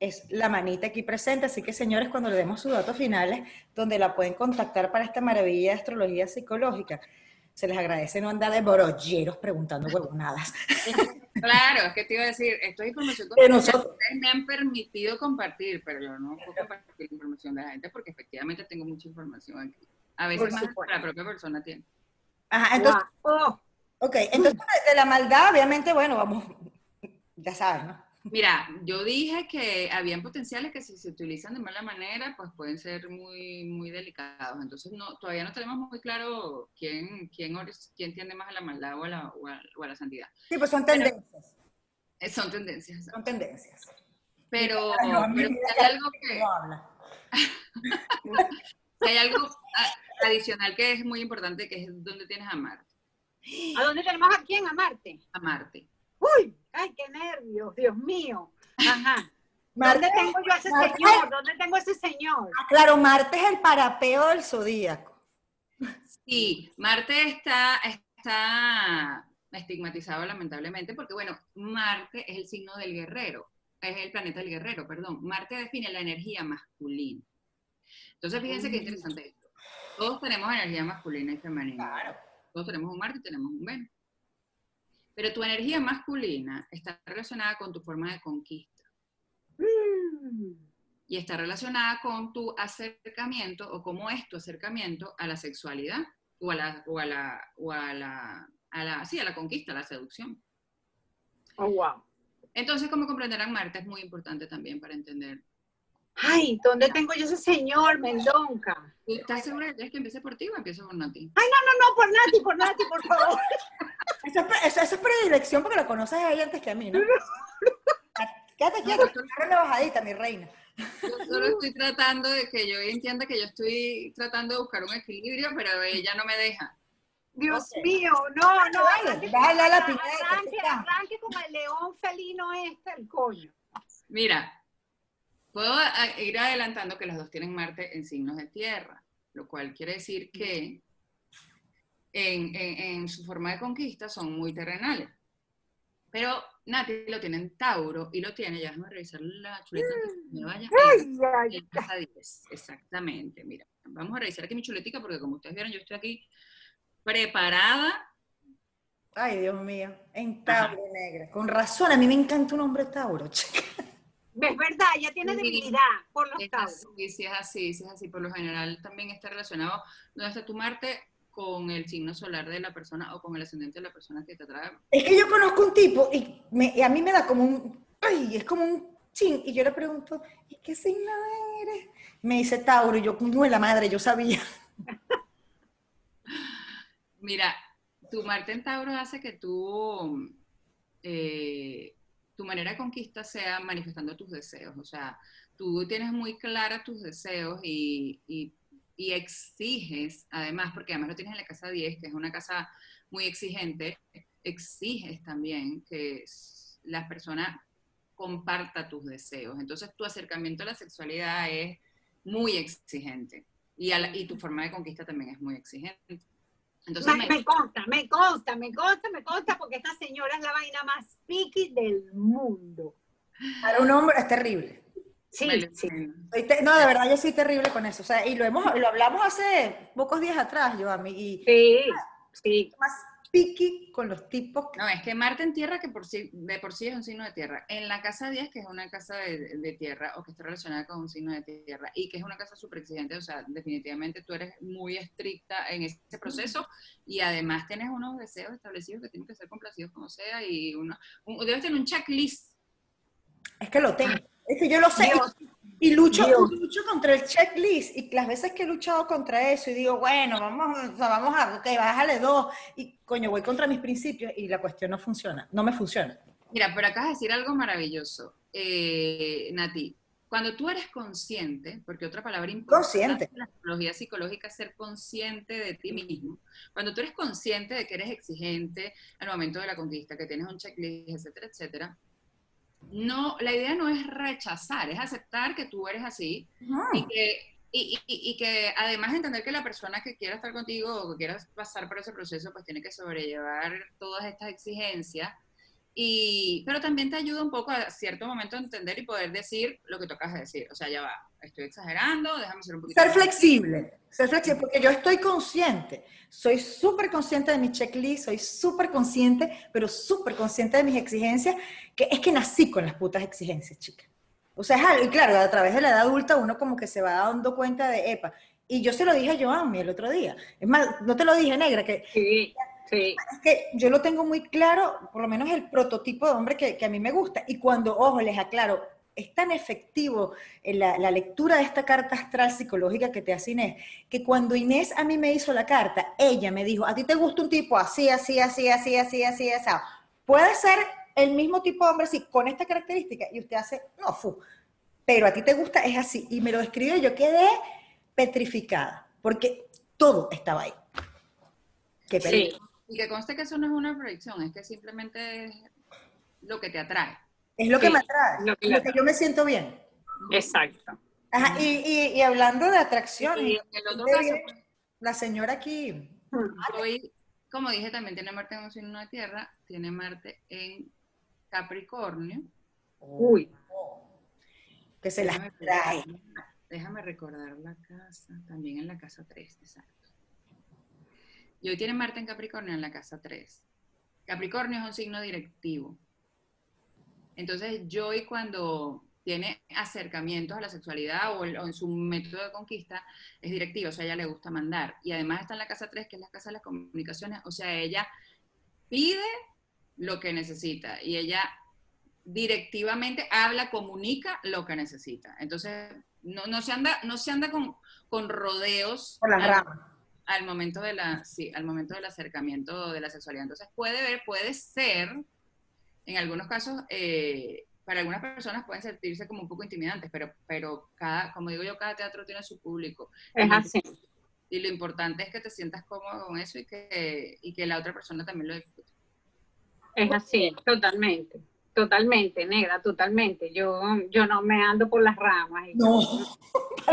es la manita aquí presente. Así que, señores, cuando le demos sus datos finales, donde la pueden contactar para esta maravilla de astrología psicológica, se les agradece no andar de borolleros preguntando huevonadas. *laughs* Claro, es que te iba a decir, esto es información que nosotros. ustedes me han permitido compartir, pero yo no puedo compartir información de la gente porque efectivamente tengo mucha información aquí. A veces más que la propia persona tiene. Ajá, entonces, Guau. Oh, ok, entonces de la maldad, obviamente, bueno, vamos, ya sabes, ¿no? Mira, yo dije que habían potenciales que si se utilizan de mala manera, pues pueden ser muy, muy delicados. Entonces, no, todavía no tenemos muy claro quién, quién, quién tiende más a la maldad o a la, o a- o a la santidad. Sí, pues son tendencias, Eh, Son tendencias. son tendencias. Pero, no, pero hay algo que, No *laughs* hay algo adicional que es muy importante, que es donde tienes a Marte. ¿A dónde tenemos a quién? A Marte. A Marte. Uy, ay, qué nervios, Dios mío. Ajá. *laughs* Marte, ¿Dónde tengo yo a ese Marte- señor? ¿Dónde tengo a ese señor? ah, claro, Marte es el parapeo del zodíaco. Sí, Marte está, está estigmatizado lamentablemente porque, bueno, Marte es el signo del guerrero, es el planeta del guerrero, perdón. Marte define la energía masculina. Entonces, fíjense qué interesante esto. Todos tenemos energía masculina y femenina. Todos tenemos un Marte y tenemos un Venus. Pero tu energía masculina está relacionada con tu forma de conquista Mm. y está relacionada con tu acercamiento o cómo es tu acercamiento a la sexualidad o a la, o a la, o a la, a la, sí, a la conquista, a la seducción. Oh, wow. Entonces, como comprenderán, Marte es muy importante también para entender Ay, ¿dónde tengo yo ese señor, Mendonca? ¿Tú estás segura que que empiece por ti o empiezo por Nati? No, no, por Nati, por Nati, por favor. *laughs* Esa, es pre- esa- esa es predilección porque lo conoces a ella antes que a mí, ¿no? Quédate quieta, agarra la bajadita, mi reina. Yo solo estoy tratando de que yo entienda que yo estoy tratando de buscar un equilibrio, pero ella no me deja. Dios mío, no, no. Dale, dale a la pineta, Arranque, arranque con el león felino este, el coño. Mira, puedo a- ir adelantando que los dos tienen Marte en signos de tierra, lo cual quiere decir que en, en- en su forma de conquista son muy terrenales. Pero Nati lo tiene en Tauro y lo tiene, ya déjame revisar la chuleta que me vaya. Ay, ay, En casa 10, exactamente. Mira, vamos a revisar aquí mi chuletica porque como ustedes vieron, yo estoy aquí preparada. Ay, Dios mío, en Tauro negra. Con razón, a mí me encanta un hombre Tauro, chica. Es verdad, ella tiene Sí. debilidad por los tauros. así, sí es así, sí es así. Por lo general también está relacionado donde está tu Marte con el signo solar de la persona o con el ascendente de la persona que te atrae. Es que yo conozco un tipo y, me- y a mí me da como un, ay, es como un chin. Y yo le pregunto, ¿y qué signo eres? Me dice Tauro y yo, no la madre, yo sabía. *laughs* Mira, tu Marte en Tauro hace que tú, eh, tu manera de conquista sea manifestando tus deseos. O sea, tú tienes muy clara tus deseos y, y- y exiges, además, porque además lo tienes en la casa 10, que es una casa muy exigente, exiges también que s- la persona comparta tus deseos. Entonces, tu acercamiento a la sexualidad es muy exigente y, a la- y tu forma de conquista también es muy exigente. Entonces, Me, me- me consta, me consta, me consta, me consta, porque esta señora es la vaina más piqui del mundo. Para un hombre es terrible. Sí, sí. No, de verdad, yo soy terrible con eso. O sea, y lo, hemos, lo hablamos hace pocos días atrás, yo a mí, y Sí, sí. más piqui con los tipos. que- No, es que Marte en tierra, que por sí, de por sí es un signo de tierra. En la casa 10, que es una casa de, de tierra o que está relacionada con un signo de tierra y que es una casa súper exigente, o sea, definitivamente tú eres muy estricta en ese proceso y además tienes unos deseos establecidos que tienen que ser complacidos como sea y uno, un- debes tener un checklist. Es que lo tengo. Es que yo lo sé. Dios. Y lucho, y lucho contra el checklist. Y las veces que he luchado contra eso y digo, bueno, vamos, o sea, vamos a, ok, bájale dos. Y coño, voy contra mis principios y la cuestión no funciona. No me funciona. Mira, pero acabas de decir algo maravilloso, eh, Nati. Cuando tú eres consciente, porque otra palabra importante en la psicología psicológica es ser consciente de ti mismo. Cuando tú eres consciente de que eres exigente al momento de la conquista, que tienes un checklist, etcétera, etcétera, no, la idea no es rechazar, es aceptar que tú eres así y que, y, y- y que además entender que la persona que quiera estar contigo o que quiera pasar por ese proceso, pues tiene que sobrellevar todas estas exigencias. Y, pero también te ayuda un poco a cierto momento a entender y poder decir lo que tocas de decir. O sea, ya va, estoy exagerando, déjame ser un poquito... Ser flexible, ser flexible, porque yo estoy consciente, soy súper consciente de mi checklist, soy súper consciente, pero súper consciente de mis exigencias, que es que nací con las putas exigencias, chica. O sea, es algo, y claro, a través de la edad adulta uno como que se va dando cuenta de, epa, y yo se lo dije a Joanny el otro día, es más, no te lo dije, negra, que Sí, sí. es que yo lo tengo muy claro, por lo menos el prototipo de hombre que, que a mí me gusta. Y cuando, ojo, les aclaro, es tan efectivo en la, la lectura de esta carta astral psicológica que te hace Inés, que cuando Inés a mí me hizo la carta, ella me dijo, a ti te gusta un tipo así, así, así, así, así, así, así. Puede ser el mismo tipo de hombre así, con esta característica, y usted hace, no, fu, pero a ti te gusta, es así. Y me lo escribió, y yo quedé petrificada, porque todo estaba ahí. Qué Sí, peligro. Y que conste que eso no es una proyección, es que simplemente es lo que te atrae. Es lo que me atrae, lo que lo que yo me siento bien. exacto. Ajá, y, y- y hablando de atracción, Y en el otro de- caso, la señora aquí, Hoy, como dije, también tiene Marte en un signo de tierra, tiene Marte en Capricornio. Uy, que se las Déjame trae. recordar- Déjame recordar la casa, también en la casa 3, exacto. Y hoy tiene Marte en Capricornio en la casa 3. Capricornio es un signo directivo. Entonces, Joy cuando tiene acercamientos a la sexualidad o, en su método de conquista, es directiva, o sea, a ella le gusta mandar. Y además está en la casa 3, que es la casa de las comunicaciones, o sea, ella pide lo que necesita y ella directivamente habla, comunica lo que necesita. Entonces, no, no se anda, no se anda con, con rodeos Por las al- ramas. al momento de la, sí, al momento del acercamiento de la sexualidad. Entonces puede ver, puede ser, en algunos casos, eh, para algunas personas pueden sentirse como un poco intimidantes, pero, pero cada, como digo yo, cada teatro tiene su público. Es así. Y lo importante es que te sientas cómodo con eso y que, y que la otra persona también lo disfrute. Es así, totalmente. Totalmente, negra, totalmente. Yo, yo no me ando por las ramas. y- No,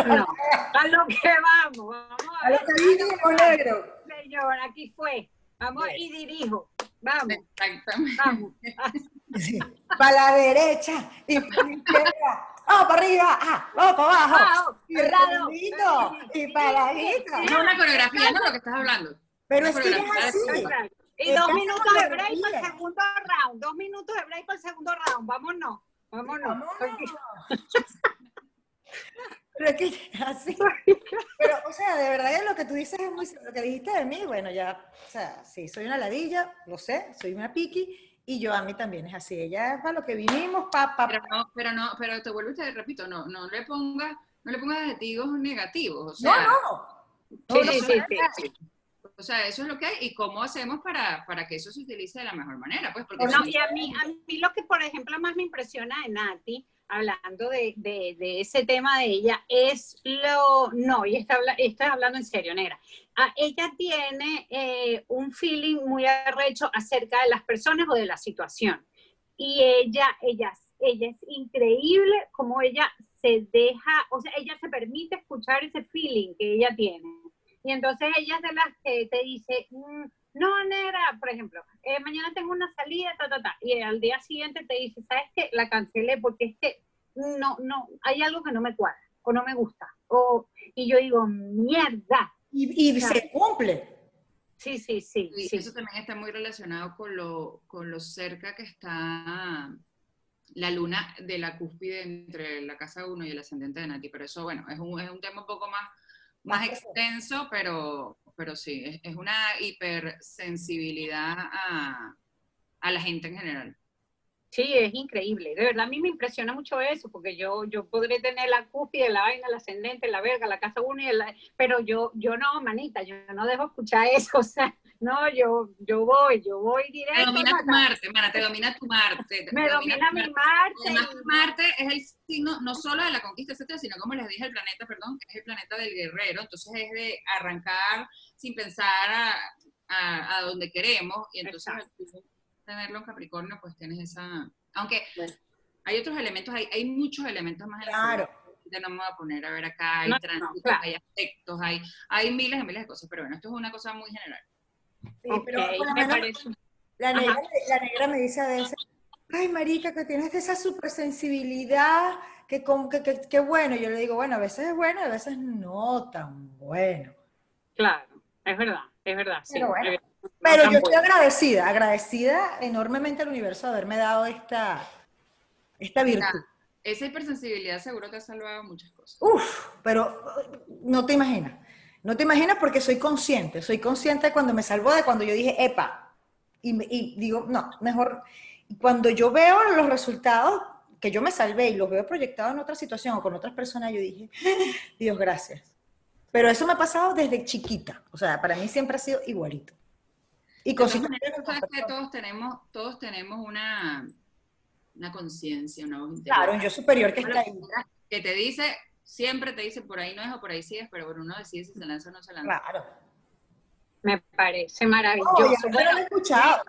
No. A lo que vamos. Vamos a a lo ver, que vinimos, negro. señor, aquí fue. Vamos y dirijo. Vamos, Exactamente. vamos. *laughs* Para la derecha y para la izquierda. Vamos para arriba, ah, vamos para abajo. Vamos, Y al lado. redondito, y. Es una coreografía, ¿no? Lo que estás hablando. Pero es que es así. Y dos minutos de break para el segundo round. Dos minutos de break para el segundo round. Vámonos. Vámonos. Vámonos. *laughs* Pero es que *laughs* así. Pero, o sea, de verdad que lo que tú dices es muy cierto. Lo que dijiste de mí, bueno, ya, o sea, sí, soy una ladilla, lo sé, soy una piqui, y yo a mí también es así. Ella es para lo que vinimos, pa, pa, Pero no, pero no, pero te vuelvo y te repito, no, no le pongas, no le pongas adjetivos negativos. O No, sea, no. Sí, No, sí, no, sí, no, sí, sí. O sea, eso es lo que hay. ¿Y cómo hacemos para, para que eso se utilice de la mejor manera? Pues porque No, si- y a mí, a mí lo que, por ejemplo, más me impresiona de Nati, hablando de, de- de ese tema de ella, es lo... No, y está, estoy hablando en serio, negra. Ah, ella tiene eh, un feeling muy arrecho acerca de las personas o de la situación. Y ella, ella, ella es increíble como ella se deja, o sea, ella se permite escuchar ese feeling que ella tiene. Y entonces ella es de las que te dice, "Mm, no, negra, por ejemplo, eh, mañana tengo una salida, ta, ta, ta, y al día siguiente te dice, ¿sabes qué? La cancelé porque es que no, no, hay algo que no me cuadra, o no me gusta, o, y yo digo, mierda, Y, y se cumple. sí, sí, sí, y sí, eso también está muy relacionado con lo, con lo cerca que está la luna de la cúspide entre la casa 1 y el ascendente de Nati. Pero eso, bueno, es un, es un tema un poco más, más extenso, pero, pero sí, es, es una hipersensibilidad a, a la gente en general. Sí, es increíble. De verdad, a mí me impresiona mucho eso, porque yo, yo podré tener la cúspide, la vaina, el ascendente, la verga, la casa uno, y el- pero yo, yo no, manita, yo no dejo escuchar eso. *laughs* O sea, no, yo, yo voy, yo voy Te directo. domina tu Marte, mana, te domina tu Marte. te Me domina tu mi Marte. Marte. Además, Marte es el signo no solo de la conquista, etcétera, sino como les dije, el planeta, perdón, es el planeta del guerrero, entonces es de arrancar sin pensar a, a, a donde queremos, y entonces tú tenerlo en Capricornio, pues tienes esa... Aunque Bueno. hay otros elementos, hay, hay muchos elementos más en la Claro. astrología, ya no me voy a poner a ver acá, hay No, no, tránsitos, claro. hay aspectos, hay, hay miles y miles de cosas, pero bueno, esto es una cosa muy general. Sí, Ok, pero por lo me menos parece. la negra, la negra me dice a veces, ay, marica, que tienes esa supersensibilidad, que, con- que, que, que bueno. Yo le digo, bueno, a veces es bueno, a veces no tan bueno. Claro, es verdad, es verdad. sí, Pero bueno. es verdad, no Pero tan yo estoy bueno. agradecida, agradecida enormemente al universo de haberme dado esta, esta virtud. Esa hipersensibilidad seguro te ha salvado muchas cosas. Uf, pero no te imaginas. No te imaginas porque soy consciente. Soy consciente cuando me salvó de cuando yo dije, epa. Y, digo, no, mejor. Cuando yo veo los resultados, que yo me salvé y los veo proyectados en otra situación o con otras personas, yo dije, Dios, gracias. Pero eso me ha pasado desde chiquita. O sea, para mí siempre ha sido igualito. Y De cositas que- todos tenemos, todos tenemos una, una conciencia, una voz Claro, un yo superior que está ahí. Que te dice, siempre te dice por ahí no es o por ahí sí es, pero bueno, uno decide si se lanza o no se lanza. Claro. Me parece No, maravilloso. ya no Bueno, lo he escuchado.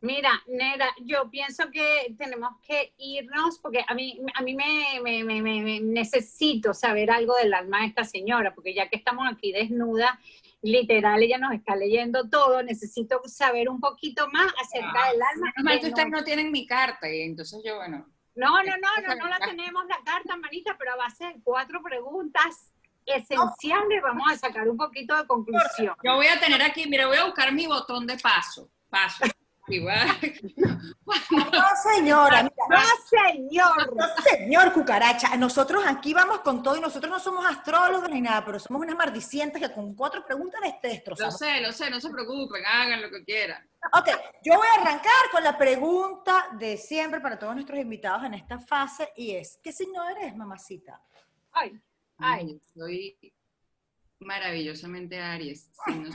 Mira, Nera, yo pienso que tenemos que irnos porque a mí, a mí me, me- me- me- necesito saber algo del alma de esta señora, porque ya que estamos aquí desnuda, literal, ella nos está leyendo todo, necesito saber un poquito más acerca del alma. Menos mal de que ustedes no- no tienen mi carta y entonces yo, bueno, No, no, no, no, no la tenemos la carta, manita, pero a base de cuatro preguntas esenciales vamos a sacar un poquito de conclusión. yo voy a tener aquí, mira, voy a buscar mi botón de paso, paso. Igual. *laughs* No, señora, mira, ¡No, señor! No, señor cucaracha, nosotros aquí vamos con todo y nosotros no somos astrólogos ni nada, pero somos unas maldicientas que con cuatro preguntas Lo destrozamos. sé, lo sé, no se preocupen, hagan lo que quieran. Ok, yo voy a arrancar con la pregunta de siempre para todos nuestros invitados en esta fase y es, ¿qué signo eres, mamacita? Ay, ay, Soy maravillosamente Aries. signo.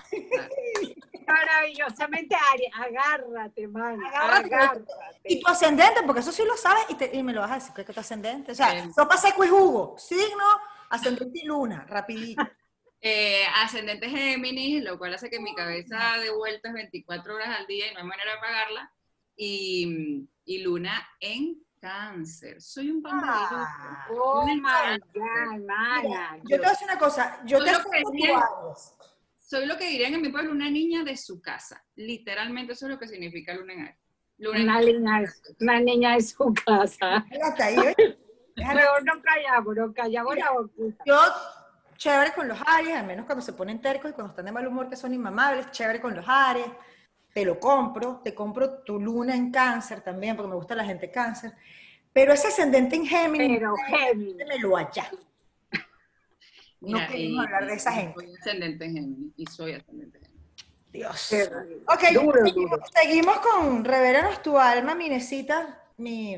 Maravillosamente Aries. Agárrate, man. Agárrate. Agárrate. Y tu ascendente, porque eso sí lo sabes y, te- y me lo vas a decir, que es tu ascendente. O sea, Sí. sopa seco y jugo, signo, ascendente y luna, rapidito. *laughs* Eh, ascendente Géminis, lo cual hace que mi cabeza de vueltas 24 horas al día y no hay manera de apagarla. Y, y luna en cáncer. Soy un pajarito. Ah. Oh. Yo te voy a decir una cosa, yo te lo acepto Soy lo que dirían en mi pueblo, una niña de su casa. Literalmente eso es lo que significa luna en en Una niña, una niña de su casa. Hasta ahí, oye. Déjame- Pero no callamos, no callamos la boquita. Yo, chévere con los Aries, al menos cuando se ponen tercos y cuando están de mal humor que son inmamables, chévere con los Aries, te lo compro, te compro tu luna en cáncer también, porque me gusta la gente cáncer, pero ese ascendente en Géminis, Pero Géminis. démelo allá. No queremos y- hablar de esa y gente. Soy ascendente en Géminis y soy ascendente en Géminis. Dios. Ok, Duro, seguimos, duro. seguimos con Revelanos tu alma, mi necesita, mi...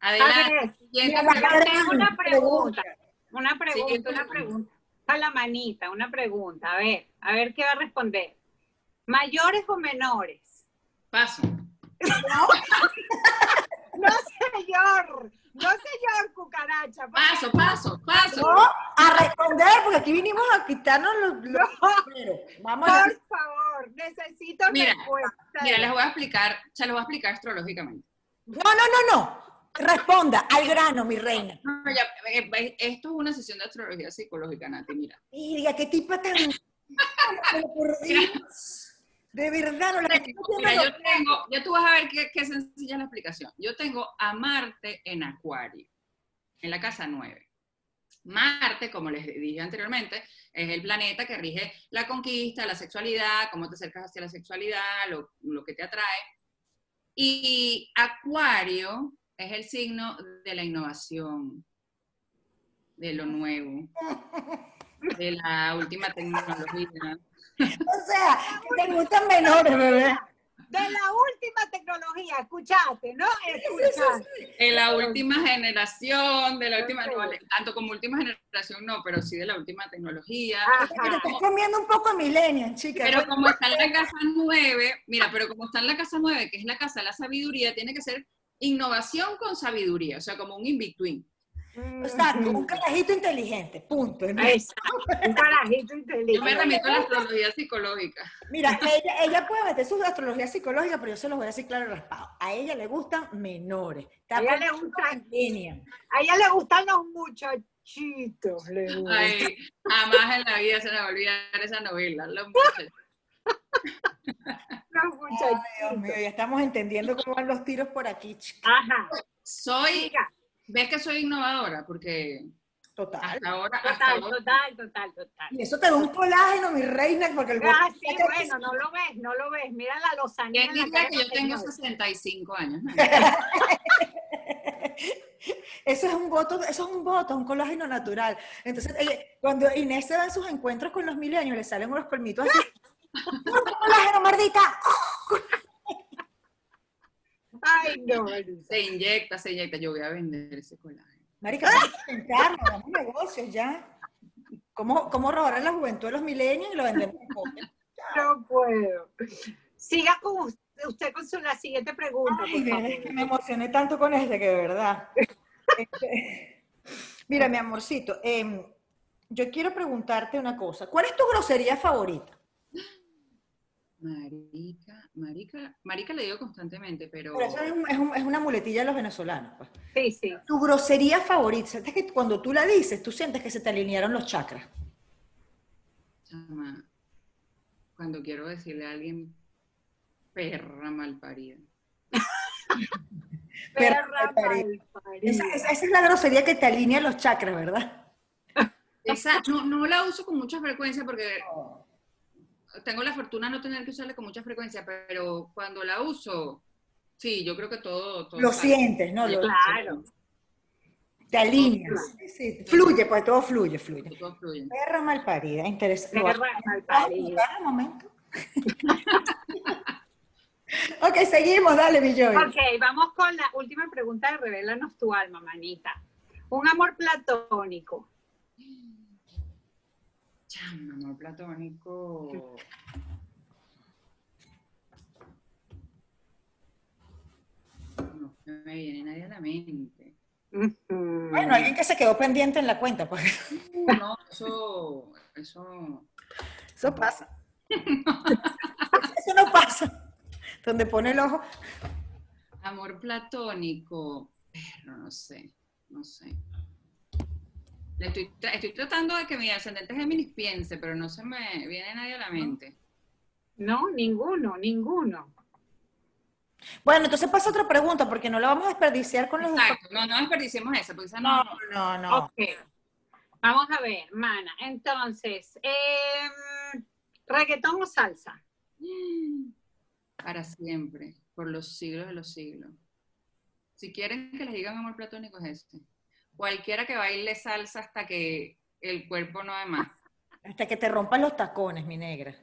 Adelante. Tengo una pregunta, una Siguiente pregunta, una pregunta. pregunta. A la manita, una pregunta. A ver, a ver qué va a responder. ¿Mayores o menores? Paso. *laughs* *laughs* No, señor. No, señor, cucaracha. Paso, paso, paso. No, a responder, porque aquí vinimos a quitarnos los... los pero Vamos a Por favor, necesito Mira, respuesta. Mira, les voy a explicar, se los voy a explicar astrológicamente. No, no, no, no. Responda al grano, mi reina. No, ya, eh, eh, esto es una sesión de astrología psicológica, Nati, mira. Mira, qué tipo tan. *laughs* *laughs* Dios. De verdad, no la Mira, yo tengo, ya tú vas a ver qué, qué sencilla es la explicación. Yo tengo a Marte en Acuario, en la casa 9. Marte, como les dije anteriormente, es el planeta que rige la conquista, la sexualidad, cómo te acercas hacia la sexualidad, lo, lo que te atrae. Y Acuario es el signo de la innovación, de lo nuevo, *laughs* de la última tecnología. O sea, te gustan menores, bebé. De la última tecnología, escuchaste, ¿no? Escuchaste. De la última generación, de la última, no, vale, tanto como última generación no, pero sí de la última tecnología. Pero Ajá. estás comiendo un poco millennial, chica. Pero como está en la casa 9, mira, pero como está en la casa 9, que es la casa de la sabiduría, tiene que ser innovación con sabiduría, o sea, como un in-between. Exacto, un carajito inteligente, punto. Exacto, *laughs* un carajito Yo me inteligente. remito a la astrología psicológica. Mira, ella, ella puede meter su astrología psicológica, pero yo se los voy a decir claro y raspado. A ella le gustan menores. A ella le gustan-. A ella le gustan los muchachitos. Le. Ay, jamás en la vida se me va a olvidar esa novela. Los muchachos. Los Ay, Dios muchachitos. mío, ya estamos entendiendo cómo van los tiros por aquí, chica. Ajá. Soy, ves que soy innovadora, porque Total. hasta ahora, hasta total, total, total, total. Y eso te da un colágeno, mi reina, porque el Ah, sí, bueno, no lo ves, no lo ves. Mira la lozanía. ¿quién en la diría cara que yo tengo señor. 65 años? *laughs* Eso es un voto, eso es un voto, un colágeno natural. Entonces, ella- cuando Inés se da en sus encuentros con los milenios, le salen unos colmitos así. *laughs* ¡Puro colágeno, mardita! Ay, no, *laughs* Marisa. Se inyecta, se inyecta. Yo voy a vender ese colágeno. Marica, vamos a intentarlo, hagamos negocios ya. ¿Cómo, ¿Cómo robar a la juventud de los milenios y lo vendemos? No puedo. Siga con usted, usted con su, la siguiente pregunta, Ay, por mira, favor. es que me emocioné tanto con este que de verdad. Este, mira, mi amorcito, em, yo quiero preguntarte una cosa. ¿Cuál es tu grosería favorita? Marica, marica, marica le digo constantemente, pero Pero eso es, un- es un- es una muletilla de los venezolanos. pues. Sí, sí. Tu grosería favorita, ¿sabes que cuando tú la dices, tú sientes que se te alinearon los chakras? chama, cuando quiero decirle a alguien perra malparida. *laughs* Perra Perra malparida. malparida. Esa, esa- esa es la grosería que te alinea los chakras, ¿verdad? Esa no, no la uso con mucha frecuencia porque tengo la fortuna de no tener que usarla con mucha frecuencia, pero cuando la uso, sí, yo creo que todo... todo Lo sale. sientes, ¿no? Lo- Claro. te alineas. Sí, sí, Fluye, pues todo fluye, fluye. Todo fluye. Perra malparida, interesante. Perra malparida. un momento. *laughs* ok, seguimos, dale, mi Joy. Ok, vamos con la última pregunta de Revelanos tu alma, manita. Un amor platónico. Amor platónico. No se me viene nadie a la mente. Bueno, alguien que se quedó pendiente en la cuenta, pues No, eso, eso. eso pasa. *laughs* Eso no pasa. Donde pone el ojo. Amor platónico. Pero no sé, no sé. Le Estoy, tra- estoy tratando de que mi ascendente Géminis piense, pero no se me viene nadie a la mente. No, ninguno, ninguno. Bueno, entonces pasa otra pregunta, porque no la vamos a desperdiciar con los Exacto, no, no desperdiciemos esa, porque esa no. No, no, no. Ok. Vamos a ver, mana. Entonces, em, reggaetón o salsa. Para siempre, por los siglos de los siglos. Si quieren que les digan amor platónico es este. Cualquiera que baile salsa hasta que el cuerpo no de más. Hasta que te rompan los tacones, mi negra.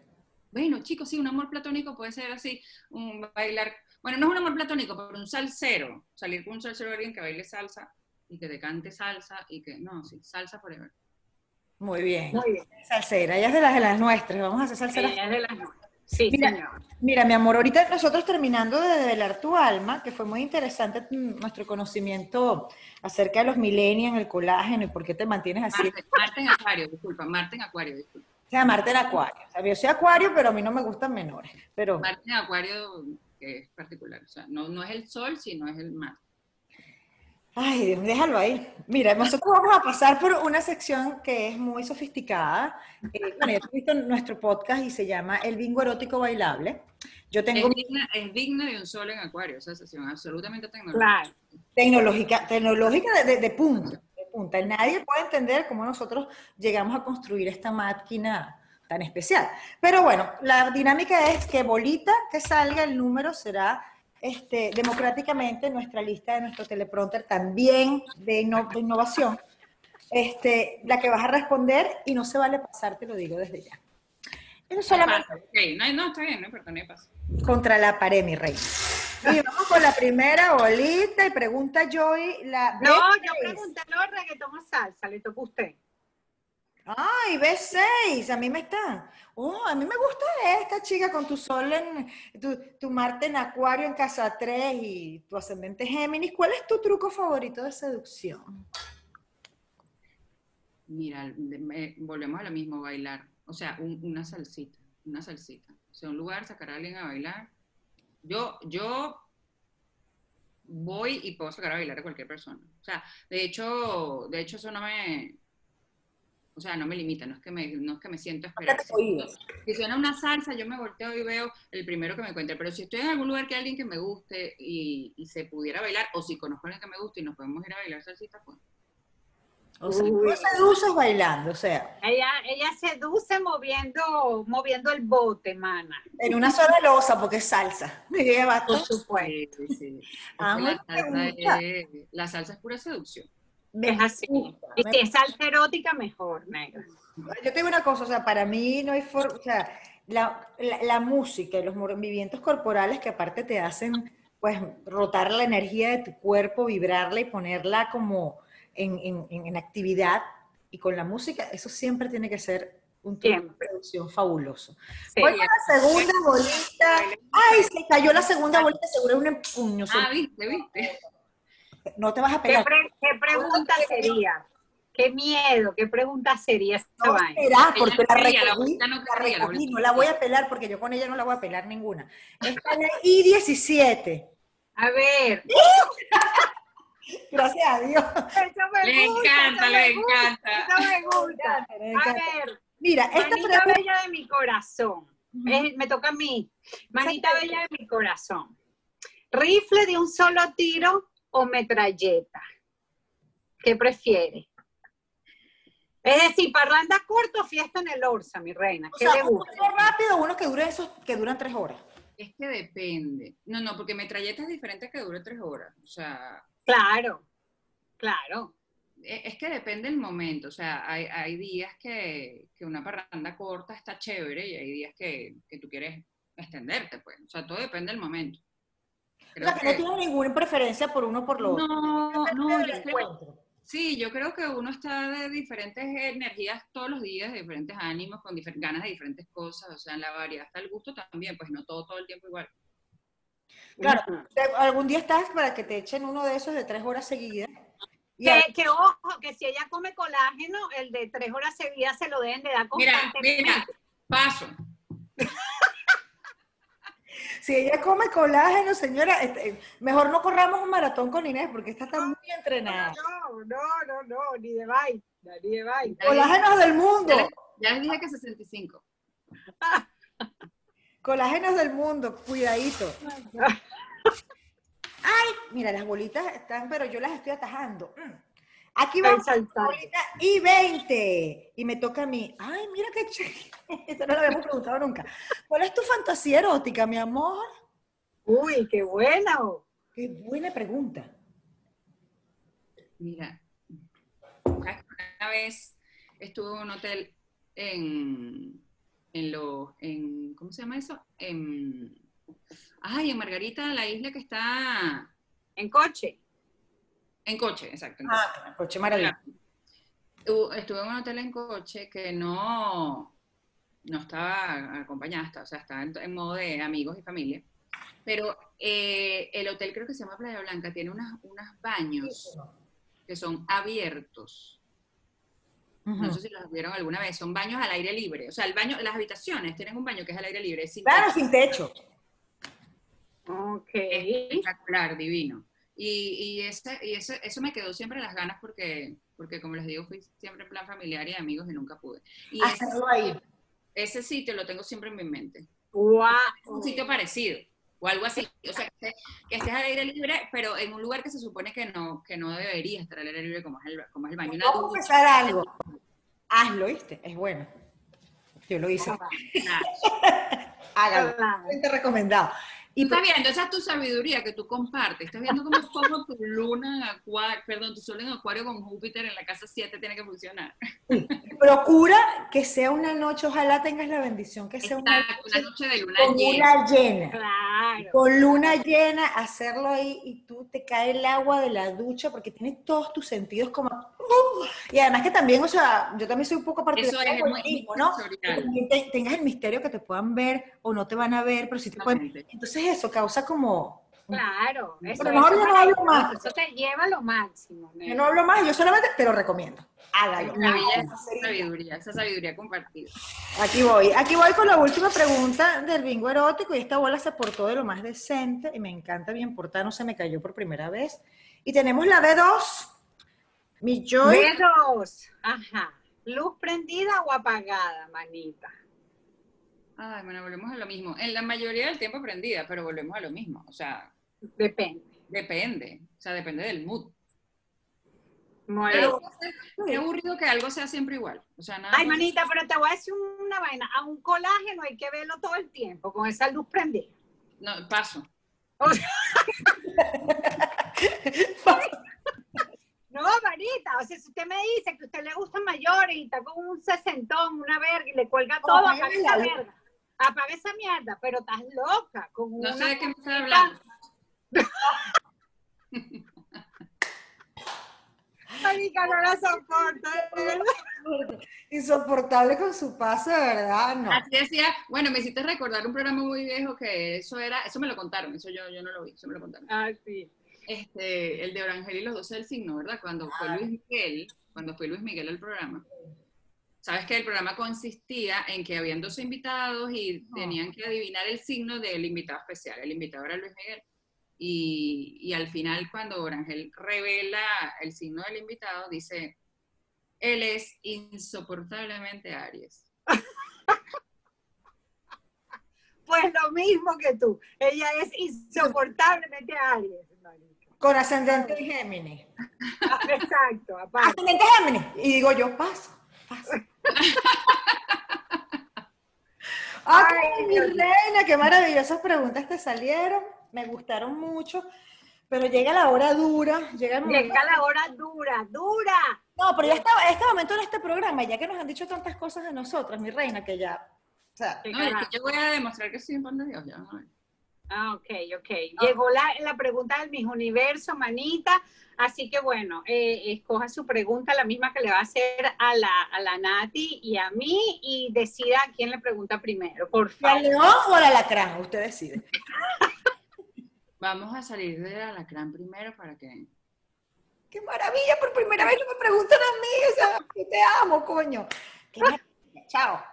Bueno, chicos, sí, un amor platónico puede ser así, un bailar, bueno, no es un amor platónico, pero un salsero, salir con un salsero alguien que baile salsa y que te cante salsa y que, no, sí, salsa forever. Muy bien. Muy bien. Salsera, ella es de las de las nuestras. Vamos a hacer salsera. Ella es de las- Sí, Mira. señor. Mira, mi amor, ahorita nosotros terminando de develar tu alma, que fue muy interesante mm, nuestro conocimiento acerca de los millennials, el colágeno y por qué te mantienes así. Marte, Marte en acuario, disculpa, Marte en acuario, disculpa. O sea, Marte en acuario. O sea, yo soy acuario, pero a mí no me gustan menores. Pero Marte en acuario que es particular, o sea, no, no es el sol, sino es el mar. Ay, Dios, déjalo ahí. Mira, nosotros vamos a pasar por una sección que es muy sofisticada. Eh, bueno, ya tú has visto nuestro podcast y se llama El bingo erótico bailable. Yo tengo Es digna, es digna de un sol en acuario, esa sesión, absolutamente tecnológica. Claro. tecnológica, tecnológica de, de- de punta, de punta. Nadie puede entender cómo nosotros llegamos a construir esta máquina tan especial. Pero bueno, la dinámica es que bolita que salga el número será este, democráticamente en nuestra lista de nuestro teleprompter también de, inno- de innovación. Este, la que vas a responder y no se vale pasar, te lo digo desde ya. Eso solamente Pasa, no, no, está bien, no importa, no contra la pared, mi reina. Y vamos con la primera bolita y pregunta Joy la No, yo B6. pregunté no reggaetón o salsa, le toca a usted. Ay, B6, a mí me está. Oh, a mí me gusta esta chica con tu sol en, tu, Marte en Acuario en casa 3 y tu ascendente Géminis. ¿Cuál es tu truco favorito de seducción? Mira, volvemos a lo mismo, bailar. O sea, un- una salsita, una salsita. O sea, un lugar, sacar a alguien a bailar. Yo, yo voy y puedo sacar a bailar a cualquier persona. O sea, de hecho, de hecho eso no me, o sea, no me limita, no es que me, no es que me siento esperar. Si suena una salsa, yo me volteo y veo el primero que me encuentre. Pero si estoy en algún lugar que hay alguien que me guste y, y se pudiera bailar, o si conozco a alguien que me guste y nos podemos ir a bailar salsita, pues. O sea, Uy. no seduces bailando, o sea, Ella, ella seduce moviendo, moviendo el bote, mana. en una sola losa porque es salsa. Me lleva Por todo. supuesto. Sí, sí, Ah, salsa es, la salsa es pura seducción. Es así. Y si es salsa erótica, mejor, negra. Yo te digo una cosa, o sea, para mí no hay forma, o sea, la, la- la música y los movimientos corporales que aparte te hacen, pues, rotar la energía de tu cuerpo, vibrarla y ponerla como en, en- en- actividad, y con la música, eso siempre tiene que ser un truco de producción fabuloso. Sí. Voy con la segunda bolita. Ay, se cayó la segunda bolita, seguro un empuño. Ah, viste, viste. No te vas a ¿Qué, pegar. pre- qué pregunta sería? Qué miedo, qué pregunta sería esa No vaina. esperar, porque no la quería, la recogí, bolita no la quería, la recogí, no la voy a pelar porque yo con ella no la voy a pelar ninguna. Esta es la I-17. A ver, *laughs* Gracias a Dios. eso me Le gusta, encanta, eso le me gusta, encanta. Eso me *laughs* gusta. Me A encanta. ver, Mira, esta manita pregunta. bella de mi corazón. Eh, me toca a mí. Manita bella de mi corazón. ¿Rifle de un solo tiro o metralleta? ¿Qué prefiere? Es decir, parranda corto o fiesta en el Orsa, mi reina. O ¿Qué sea, le uno rápido, uno que dura esos que duran tres horas. Es que depende. No, no, porque metralleta es diferente que dure tres horas. O sea, Claro, claro. e- es que depende el momento. O sea, hay, hay días que, que una parranda corta está chévere y hay días que, que tú quieres extenderte, pues. O sea, todo depende del momento. O Creo sea, que no tienes ninguna preferencia por uno o por lo otro. no, no, yo creo- encuentro. Sí, yo creo que uno está de diferentes energías todos los días, de diferentes ánimos, con difer- ganas de diferentes cosas, o sea, en la variedad está el gusto también, pues no todo todo el tiempo igual. Claro, algún día estás para que te echen uno de esos de tres horas seguidas. Que, que ojo, que si ella come colágeno, el de tres horas seguidas se lo deben de dar Mira, constantemente. mira, paso. *laughs* Si ella come colágeno, señora, este, mejor no corramos un maratón con Inés porque esta está muy entrenada. No, no, no, no, ni de vaina, ni de vaina. Colágenos del mundo, Ya les, ya les dije que 65. *laughs* colágenos del mundo, cuidadito. *laughs* Ay, mira, las bolitas están, pero yo las estoy atajando. Mm. Aquí vamos bolita y 20. Y me toca a mí. Ay, mira qué chévere. *laughs* Esto no lo habíamos preguntado nunca. ¿Cuál es tu fantasía erótica, mi amor? Uy, qué bueno. Qué buena pregunta. Mira, ¿sabes que una vez estuve en un hotel en, en los, en, ¿cómo se llama eso? En, ay, en Margarita, la isla que está En coche. En coche, exacto. en Ah, coche maravilloso. Tu- Estuve en un hotel en coche que no, no estaba acompañada, hasta- o sea, estaba en, en modo de amigos y familia. Pero eh, el hotel creo que se llama Playa Blanca, tiene unas, unos baños que son abiertos. No sé si los vieron alguna vez, son baños al aire libre. O sea, el baño, las habitaciones tienen un baño que es al aire libre, sin Claro, techo. sin techo. Ok. espectacular, divino. Y, y, ese, y ese, eso me quedó siempre en las ganas porque, porque, como les digo, fui siempre en plan familiar y amigos y nunca pude. Y ese, Hacerlo ahí. ese sitio lo tengo siempre en mi mente. Guau. un sitio parecido o algo así. O sea, que, estés- al aire libre, pero en un lugar que se supone que no, que no debería estar al aire libre como es el, como es el baño. Vamos a confesar algo. Hazlo, ¿viste? Es bueno. Yo lo hice. nada. *laughs* Hágalo. Claro. Gente recomendado. Y Tú estás viendo, esa es tu sabiduría que tú compartes. Estás viendo cómo, cómo tu luna en acuario, perdón, tu sol en acuario con Júpiter en la casa 7 tiene que funcionar. procura que sea una noche, ojalá tengas la bendición que sea una Exacto, una noche noche de luna con llena. luna llena. Claro. Con luna llena, hacerlo ahí y tú te cae el agua de la ducha porque tienes todos tus sentidos como... ¡uh! Y además que también, o sea, yo también soy un poco Eso partidaria es muy ¿no? Te- tengas el misterio que te puedan ver o no te van a ver, pero sí te pueden... Entonces eso causa como... Claro. Eso, Pero mejor eso yo no hablo más. Eso te lleva a lo máximo. Yo no hablo más, yo solamente te lo recomiendo. Hágalo. esa sabiduría, esa sabiduría compartida. Aquí voy, aquí voy con la última pregunta del bingo erótico y esta bola se portó de lo más decente y me encanta bien portar, no se me cayó por primera vez. Y tenemos la B2, mi Joy. Ajá. ¿Luz prendida o apagada, manita? Ay, bueno, volvemos a lo mismo. En la mayoría del tiempo prendida, pero volvemos a lo mismo. O sea, Depende. depende. O sea, depende del mood. Muy Pero bien. qué aburrido que algo sea siempre igual. O sea, nada Ay, más- manita, pero te voy a decir una vaina. A un colágeno hay que verlo todo el tiempo, con esa luz prendida. No, paso. *laughs* *laughs* *laughs* No, manita, o sea, si usted me dice que a usted le gusta mayores y está con un sesentón, una verga y le cuelga todo, apaga esa verga. Apaga esa mierda, pero estás loca. Con No una sé de qué me estás hablando. *laughs* Marica, no la soporto, de verdad. Insoportable con su paso, de verdad, no. Así decía, bueno, me hiciste recordar un programa muy viejo que eso era, eso me lo contaron, eso yo, yo no lo vi, eso me lo contaron. Ah, sí. Este, el de Orangel y los 12 del signo, ¿verdad? Cuando fue Ah. Luis Miguel, cuando fue Luis Miguel al programa. Sabes que el programa consistía en que habían 12 invitados y Ah. tenían que adivinar el signo del invitado especial. El invitado era Luis Miguel. Y, y al final, cuando Orangel revela el signo del invitado, dice, él es insoportablemente Aries. *laughs* Pues lo mismo que tú. Ella es insoportablemente Aries. Con ascendente en Géminis. Ah, Exacto, aparte. Ascendente Géminis. Y digo yo, paso, paso. *laughs* Ay, Ay, mi reina, qué maravillosas preguntas te salieron. Me gustaron mucho. Pero llega la hora dura, llega el momento. Llega la hora dura, dura. No, pero ya estaba, este momento en este programa, ya que nos han dicho tantas cosas de nosotras, mi reina, que ya. O sea, No, es que yo voy a demostrar que soy un pan de Dios. Ya, ver. Ah, ok, ok. Llegó la, la pregunta del Miss Universo, manita. Así que bueno, eh, escoja su pregunta, la misma que le va a hacer a la, a la Nati y a mí, y decida a quién le pregunta primero, por ¿Al favor. león o al alacrán? Usted decide. *laughs* Vamos a salir del alacrán primero para que... ¡Qué maravilla! Por primera vez no me preguntan a mí. O sea, yo te amo, coño. Chao.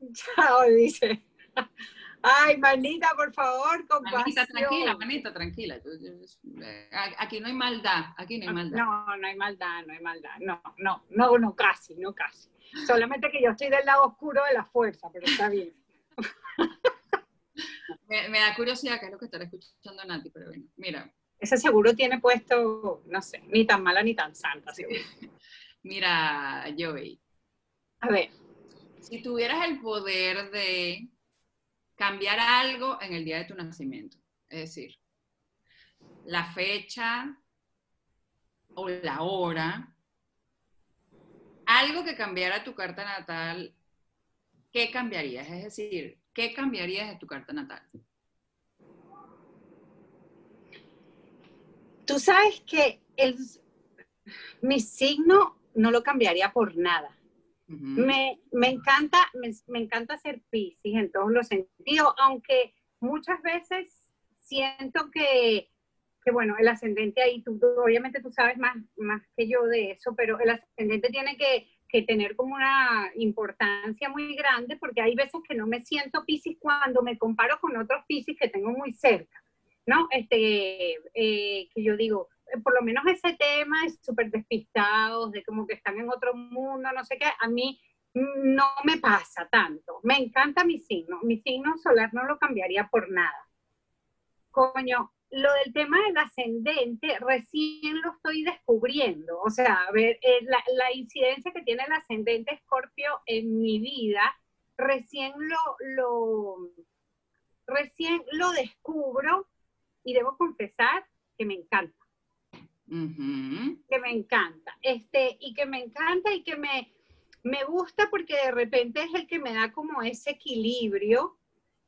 *laughs* Chao, dice. Ay, manita, por favor, compasión. Manita, tranquila, manita, tranquila. Eh, Aquí no hay maldad, aquí no hay maldad. No, no hay maldad, no hay maldad. No, no, no, no, casi, no casi. Solamente que yo estoy del lado oscuro de la fuerza, pero está bien. *laughs* Me, me da curiosidad qué es lo que estará escuchando Nati, pero bueno, mira, Ese seguro tiene puesto, no sé, ni tan mala ni tan santa, seguro. *laughs* mira, Joey, A ver, si tuvieras el poder de cambiar algo en el día de tu nacimiento, es decir, la fecha o la hora, algo que cambiara tu carta natal, ¿qué cambiarías? Es decir, ¿qué cambiarías de tu carta natal? tú sabes que el, mi signo no lo cambiaría por nada. Me, me encanta, me, me encanta ser Piscis en todos los sentidos, aunque muchas veces siento que, que, bueno, el ascendente ahí, tú, obviamente tú sabes más, más que yo de eso, pero el ascendente tiene que, que tener como una importancia muy grande, porque hay veces que no me siento Piscis cuando me comparo con otros Piscis que tengo muy cerca, ¿no? Este, eh, que yo digo, por lo menos ese tema es súper despistados, de como que están en otro mundo, no sé qué, a mí no me pasa tanto. Me encanta mi signo, mi signo solar no lo cambiaría por nada. Coño, lo del tema del ascendente recién lo estoy descubriendo. O sea, a ver, eh, la, incidencia que tiene el ascendente escorpio en mi vida, recién lo, recién lo descubro y debo confesar que me encanta Que me encanta, este, y que me encanta y que me, me gusta porque de repente es el que me da como ese equilibrio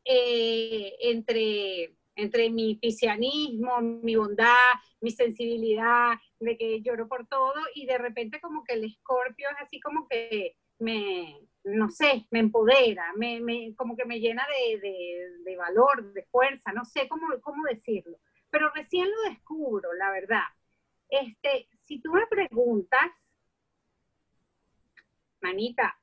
eh, entre, entre mi piscianismo, mi bondad, mi sensibilidad, de que lloro por todo, y de repente como que el escorpio es así como que me, no sé, me empodera, me, me- como que me llena de, de- de valor, de fuerza, no sé cómo, cómo decirlo, pero recién lo descubro, la verdad. Este, si tú me preguntas, manita,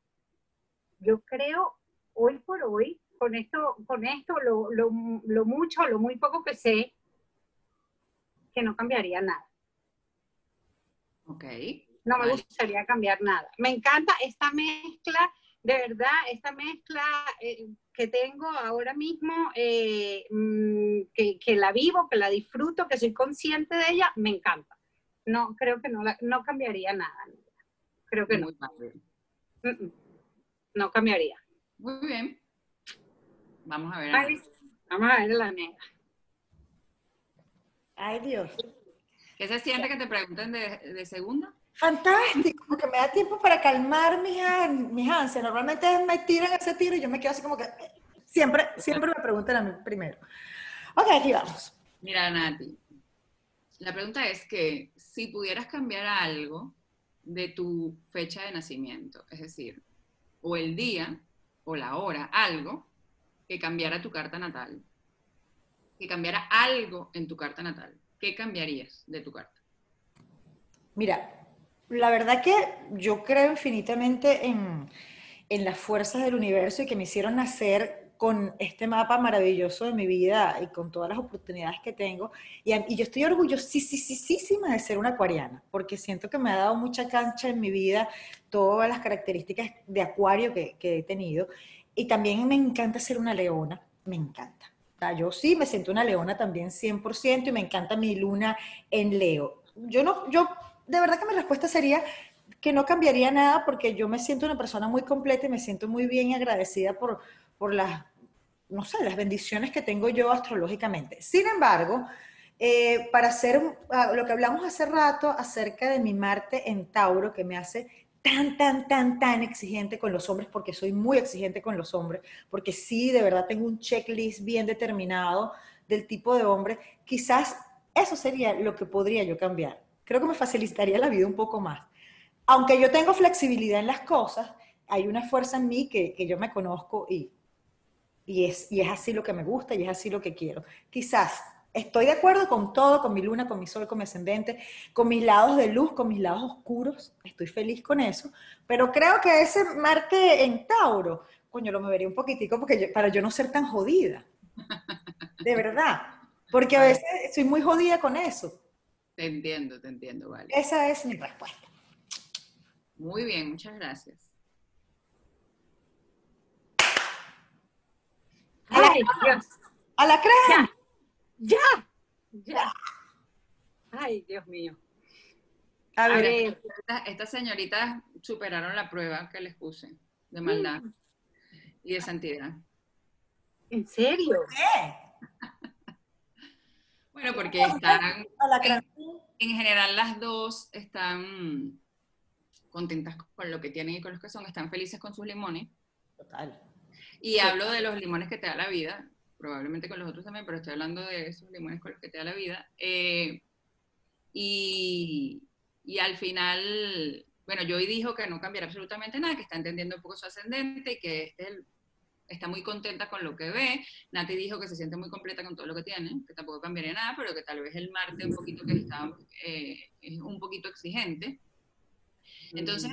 yo creo hoy por hoy, con esto, con esto, lo, lo, lo mucho, lo muy poco que sé, que no cambiaría nada. Ok. No me Vale. gustaría cambiar nada. Me encanta esta mezcla, de verdad, esta mezcla eh, que tengo ahora mismo, eh, mm, que, que la vivo, que la disfruto, que soy consciente de ella, me encanta. No, creo que no, la- no cambiaría nada. Creo que no. Muy. No cambiaría. Muy bien. Vamos a ver. Ay, vamos a ver la negra. Ay, Dios. ¿Qué se siente que te pregunten de, de segunda? Fantástico, porque me da tiempo para calmar mis, mis ansias. Normalmente me tiran ese tiro y yo me quedo así como que siempre, siempre me preguntan a mí primero. Ok, aquí vamos. Mira, Nati, la pregunta es que si pudieras cambiar algo de tu fecha de nacimiento, es decir, o el día o la hora, algo que cambiara tu carta natal, que cambiara algo en tu carta natal, ¿qué cambiarías de tu carta? Mira, la verdad que yo creo infinitamente en, en las fuerzas del universo y que me hicieron nacer con este mapa maravilloso de mi vida y con todas las oportunidades que tengo. Y, yo estoy orgullosísima de ser una acuariana, porque siento que me ha dado mucha cancha en mi vida, todas las características de acuario que, que he tenido. Y también me encanta ser una leona, me encanta. O yo sí me siento una leona también 100% y me encanta mi luna en Leo. Yo no, yo de verdad que mi respuesta sería que no cambiaría nada porque yo me siento una persona muy completa y me siento muy bien agradecida por, por las, no sé, las bendiciones que tengo yo astrológicamente. Sin embargo, eh, para hacer ah, lo que hablamos hace rato acerca de mi Marte en Tauro, que me hace tan, tan, tan, tan exigente con los hombres, porque soy muy exigente con los hombres, porque sí, de verdad tengo un checklist bien determinado del tipo de hombre, quizás eso sería lo que podría yo cambiar. Creo que me facilitaría la vida un poco más. Aunque yo tengo flexibilidad en las cosas, hay una fuerza en mí que, que yo me conozco y, y, es, y es así lo que me gusta y es así lo que quiero. Quizás estoy de acuerdo con todo, con mi luna, con mi sol, con mi ascendente, con mis lados de luz, con mis lados oscuros, estoy feliz con eso, pero creo que ese Marte en Tauro, coño, lo movería un poquitico porque yo- para yo no ser tan jodida. De verdad. Porque a veces soy muy jodida con eso. Te entiendo, te entiendo, vale. Esa es mi respuesta. Muy bien, muchas gracias. Ay, Dios. ¡Alacrán! Ya, ya. Ay, Dios mío. A A ver, Estas, señoritas superaron la prueba que les puse de maldad y de santidad. ¿en serio? ¿qué? *laughs* Bueno, porque están, en general las dos están contentas con lo que tienen y con los que son, están felices con sus limones. Total. Y hablo de los limones que te da la vida, probablemente con los otros también, pero estoy hablando de esos limones con los que te da la vida. Eh, y, y al final, bueno, Joy dijo que no cambiará absolutamente nada, que está entendiendo un poco su ascendente y que este es el- está muy contenta con lo que ve. Nati dijo que se siente muy completa con todo lo que tiene, que tampoco cambiaría nada, pero que tal vez el Marte un poquito que está, eh, es un poquito exigente. Entonces,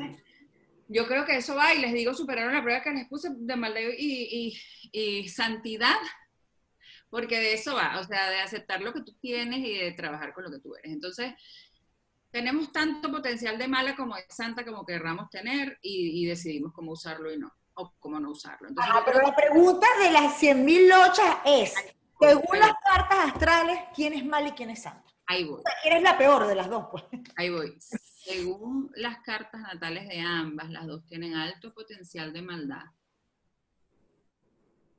yo creo que eso va y les digo, superaron la prueba que les puse de maldad y, y- y santidad, porque de eso va, o sea, de aceptar lo que tú tienes y de trabajar con lo que tú eres. Entonces, tenemos tanto potencial de mala como de santa como querramos tener y, y decidimos cómo usarlo y no, o cómo no usarlo. Entonces, Ah, pero la pregunta de las 100.000 lochas es, según las cartas astrales, ¿quién es mal y quién es santa? ahí voy. O sea, ¿Quién es la peor de las dos? Pues? Ahí voy. Según las cartas natales de ambas, las dos tienen alto potencial de maldad.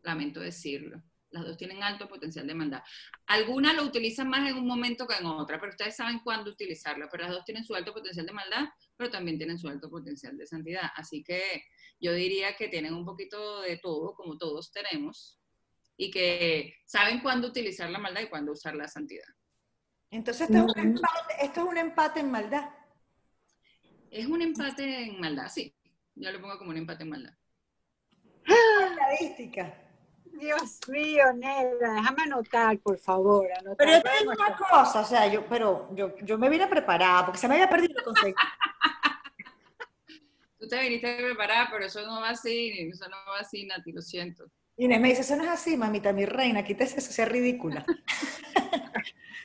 Lamento decirlo. Las dos tienen alto potencial de maldad. Algunas lo utilizan más en un momento que en otra, pero ustedes saben cuándo utilizarlo. Pero las dos tienen su alto potencial de maldad, pero también tienen su alto potencial de santidad. Así que yo diría que tienen un poquito de todo, como todos tenemos, y que saben cuándo utilizar la maldad y cuándo usar la santidad. Entonces, esto, es un empate, esto es un empate en maldad. Es un empate en maldad, sí. Yo lo pongo como un empate en maldad. Estadística. Dios mío, Nela, déjame anotar, por favor. Anotar Pero yo te digo una cosa, o sea, yo, pero yo, yo me vine preparada, porque se me había perdido el concepto. *laughs* Tú te viniste preparada, pero eso no va así, eso no va así, Nati, lo siento. Inés me dice, eso no es así, mamita, mi reina, quítese eso, sea ridícula. *laughs*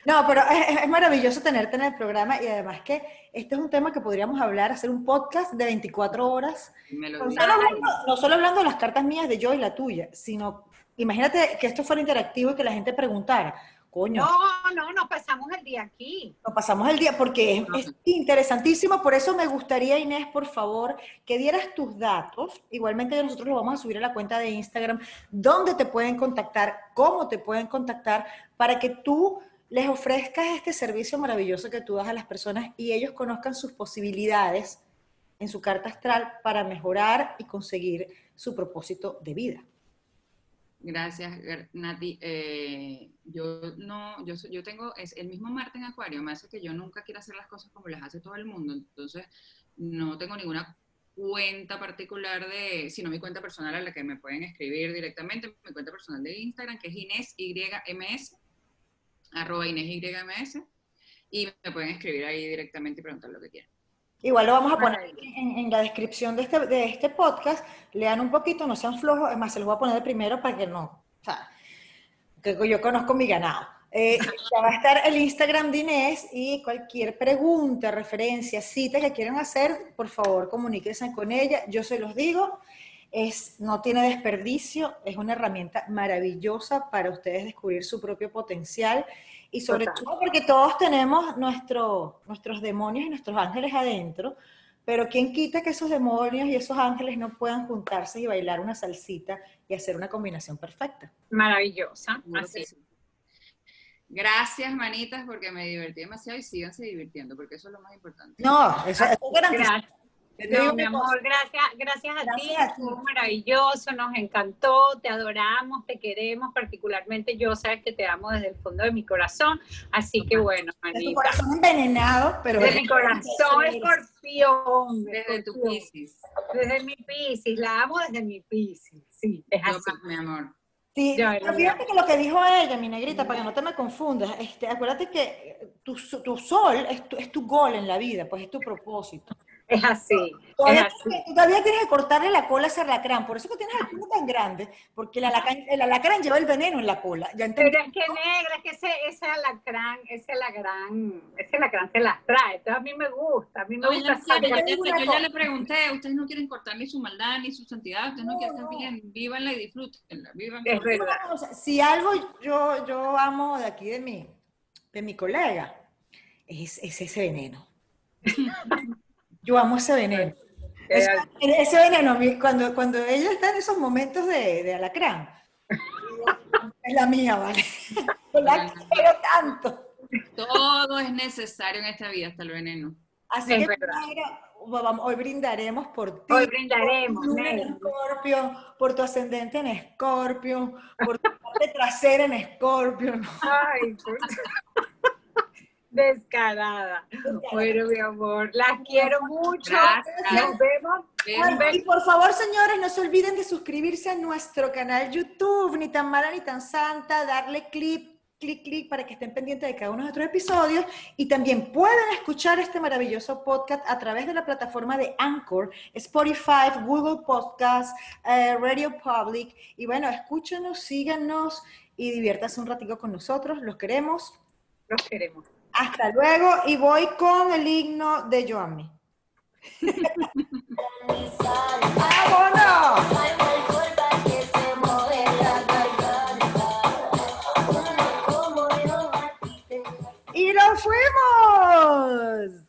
No, pero es, es maravilloso tenerte en el programa y además que este es un tema que podríamos hablar, hacer un podcast de 24 horas, Me lo no solo hablando, no solo hablando de las cartas mías de yo y la tuya, sino imagínate que esto fuera interactivo y que la gente preguntara, coño, No, no, nos pasamos el día aquí. Nos pasamos el día porque es, es interesantísimo, por eso me gustaría, Inés, por favor, que dieras tus datos. Igualmente nosotros lo vamos a subir a la cuenta de Instagram, dónde te pueden contactar, cómo te pueden contactar, para que tú les ofrezcas este servicio maravilloso que tú das a las personas y ellos conozcan sus posibilidades en su carta astral para mejorar y conseguir su propósito de vida. Gracias, Nati. Eh, yo no, yo, yo tengo, es el mismo Marte en Acuario, me hace que yo nunca quiera hacer las cosas como las hace todo el mundo. Entonces, no tengo ninguna cuenta particular de, sino mi cuenta personal a la que me pueden escribir directamente, mi cuenta personal de Instagram, que es Inés YMS, arroba Inés YMS, y me pueden escribir ahí directamente y preguntar lo que quieran. Igual lo vamos a poner en, en la descripción de este, de este podcast. Lean un poquito, no sean flojos. Es más, se los voy a poner de primero para que no. O sea, que yo conozco mi ganado. Eh, *laughs* ya va a estar el Instagram de Inés y cualquier pregunta, referencia, cita que quieran hacer, por favor, comuníquense con ella. Yo se los digo. Es, no tiene desperdicio, es una herramienta maravillosa para ustedes descubrir su propio potencial y sobre Total. todo porque todos tenemos nuestro, nuestros demonios y nuestros ángeles adentro, pero ¿quién quita que esos demonios y esos ángeles no puedan juntarse y bailar una salsita y hacer una combinación perfecta? Maravillosa. Así es. Gracias, manitas, porque me divertí demasiado y síganse divirtiendo, porque eso es lo más importante. No, eso, eso es garantizado. No, mi amor, gracias, gracias a Gracias ti, a ti. estuvo maravilloso, nos encantó, te adoramos, te queremos, particularmente yo, sabes que te amo desde el fondo de mi corazón, así que bueno, de tu corazón envenenado, pero... de mi corazón, escorpión, Desde tu Piscis. desde mi piscis, la amo desde mi piscis, sí, es Yo así. mi amor. Sí, pero fíjate que lo que dijo ella, mi negrita, para que no te me confundas, este, acuérdate que tu, tu sol es tu, es tu gol en la vida, pues es tu propósito. Es así, es Todavía, así. tienes que- todavía tienes que cortarle la cola a ese alacrán, por eso que tienes el culo tan grande, porque el alacrán, el alacrán lleva el veneno en la cola. Ya. Pero es que negra, es que ese, ese alacrán, ese alacrán, ese alacrán se las trae. Entonces a mí me gusta, a mí me No, yo, gusta no yo, yo- yo cosa. ya le pregunté, ustedes no quieren cortar ni su maldad ni su santidad, ustedes no, No, quieren, no. están bien, vívanla y disfrútenla, vivan. Es verdad. Si algo yo, yo amo de aquí de mi, de mi colega, es, es ese veneno. *laughs* Yo amo ese veneno. Eh, Ese, veneno, cuando, cuando ella está en esos momentos de, de alacrán, es la mía, ¿vale? *laughs* Yo la quiero tanto. Todo es necesario en esta vida, hasta el veneno. Así Es que, hoy brindaremos por ti. Hoy brindaremos, por tu en. Escorpio, por tu ascendente en Escorpio, por tu parte trasera en Escorpio. ¿no? Ay, por- descarada. Bueno, mi amor, las quiero mucho. Gracias. Nos vemos. Y por favor, señores, no se olviden de suscribirse a nuestro canal YouTube, ni tan mala ni tan santa, darle clic, clic, clic para que estén pendientes de cada uno de nuestros episodios y también pueden escuchar este maravilloso podcast a través de la plataforma de Anchor, Spotify, Google Podcast, eh, Radio Public y bueno, escúchenos, síganos y diviértanse un ratico con nosotros, los queremos. Los queremos. Hasta luego y voy con el himno de Joami. ¡Vámonos! *laughs* ¡Y nos fuimos!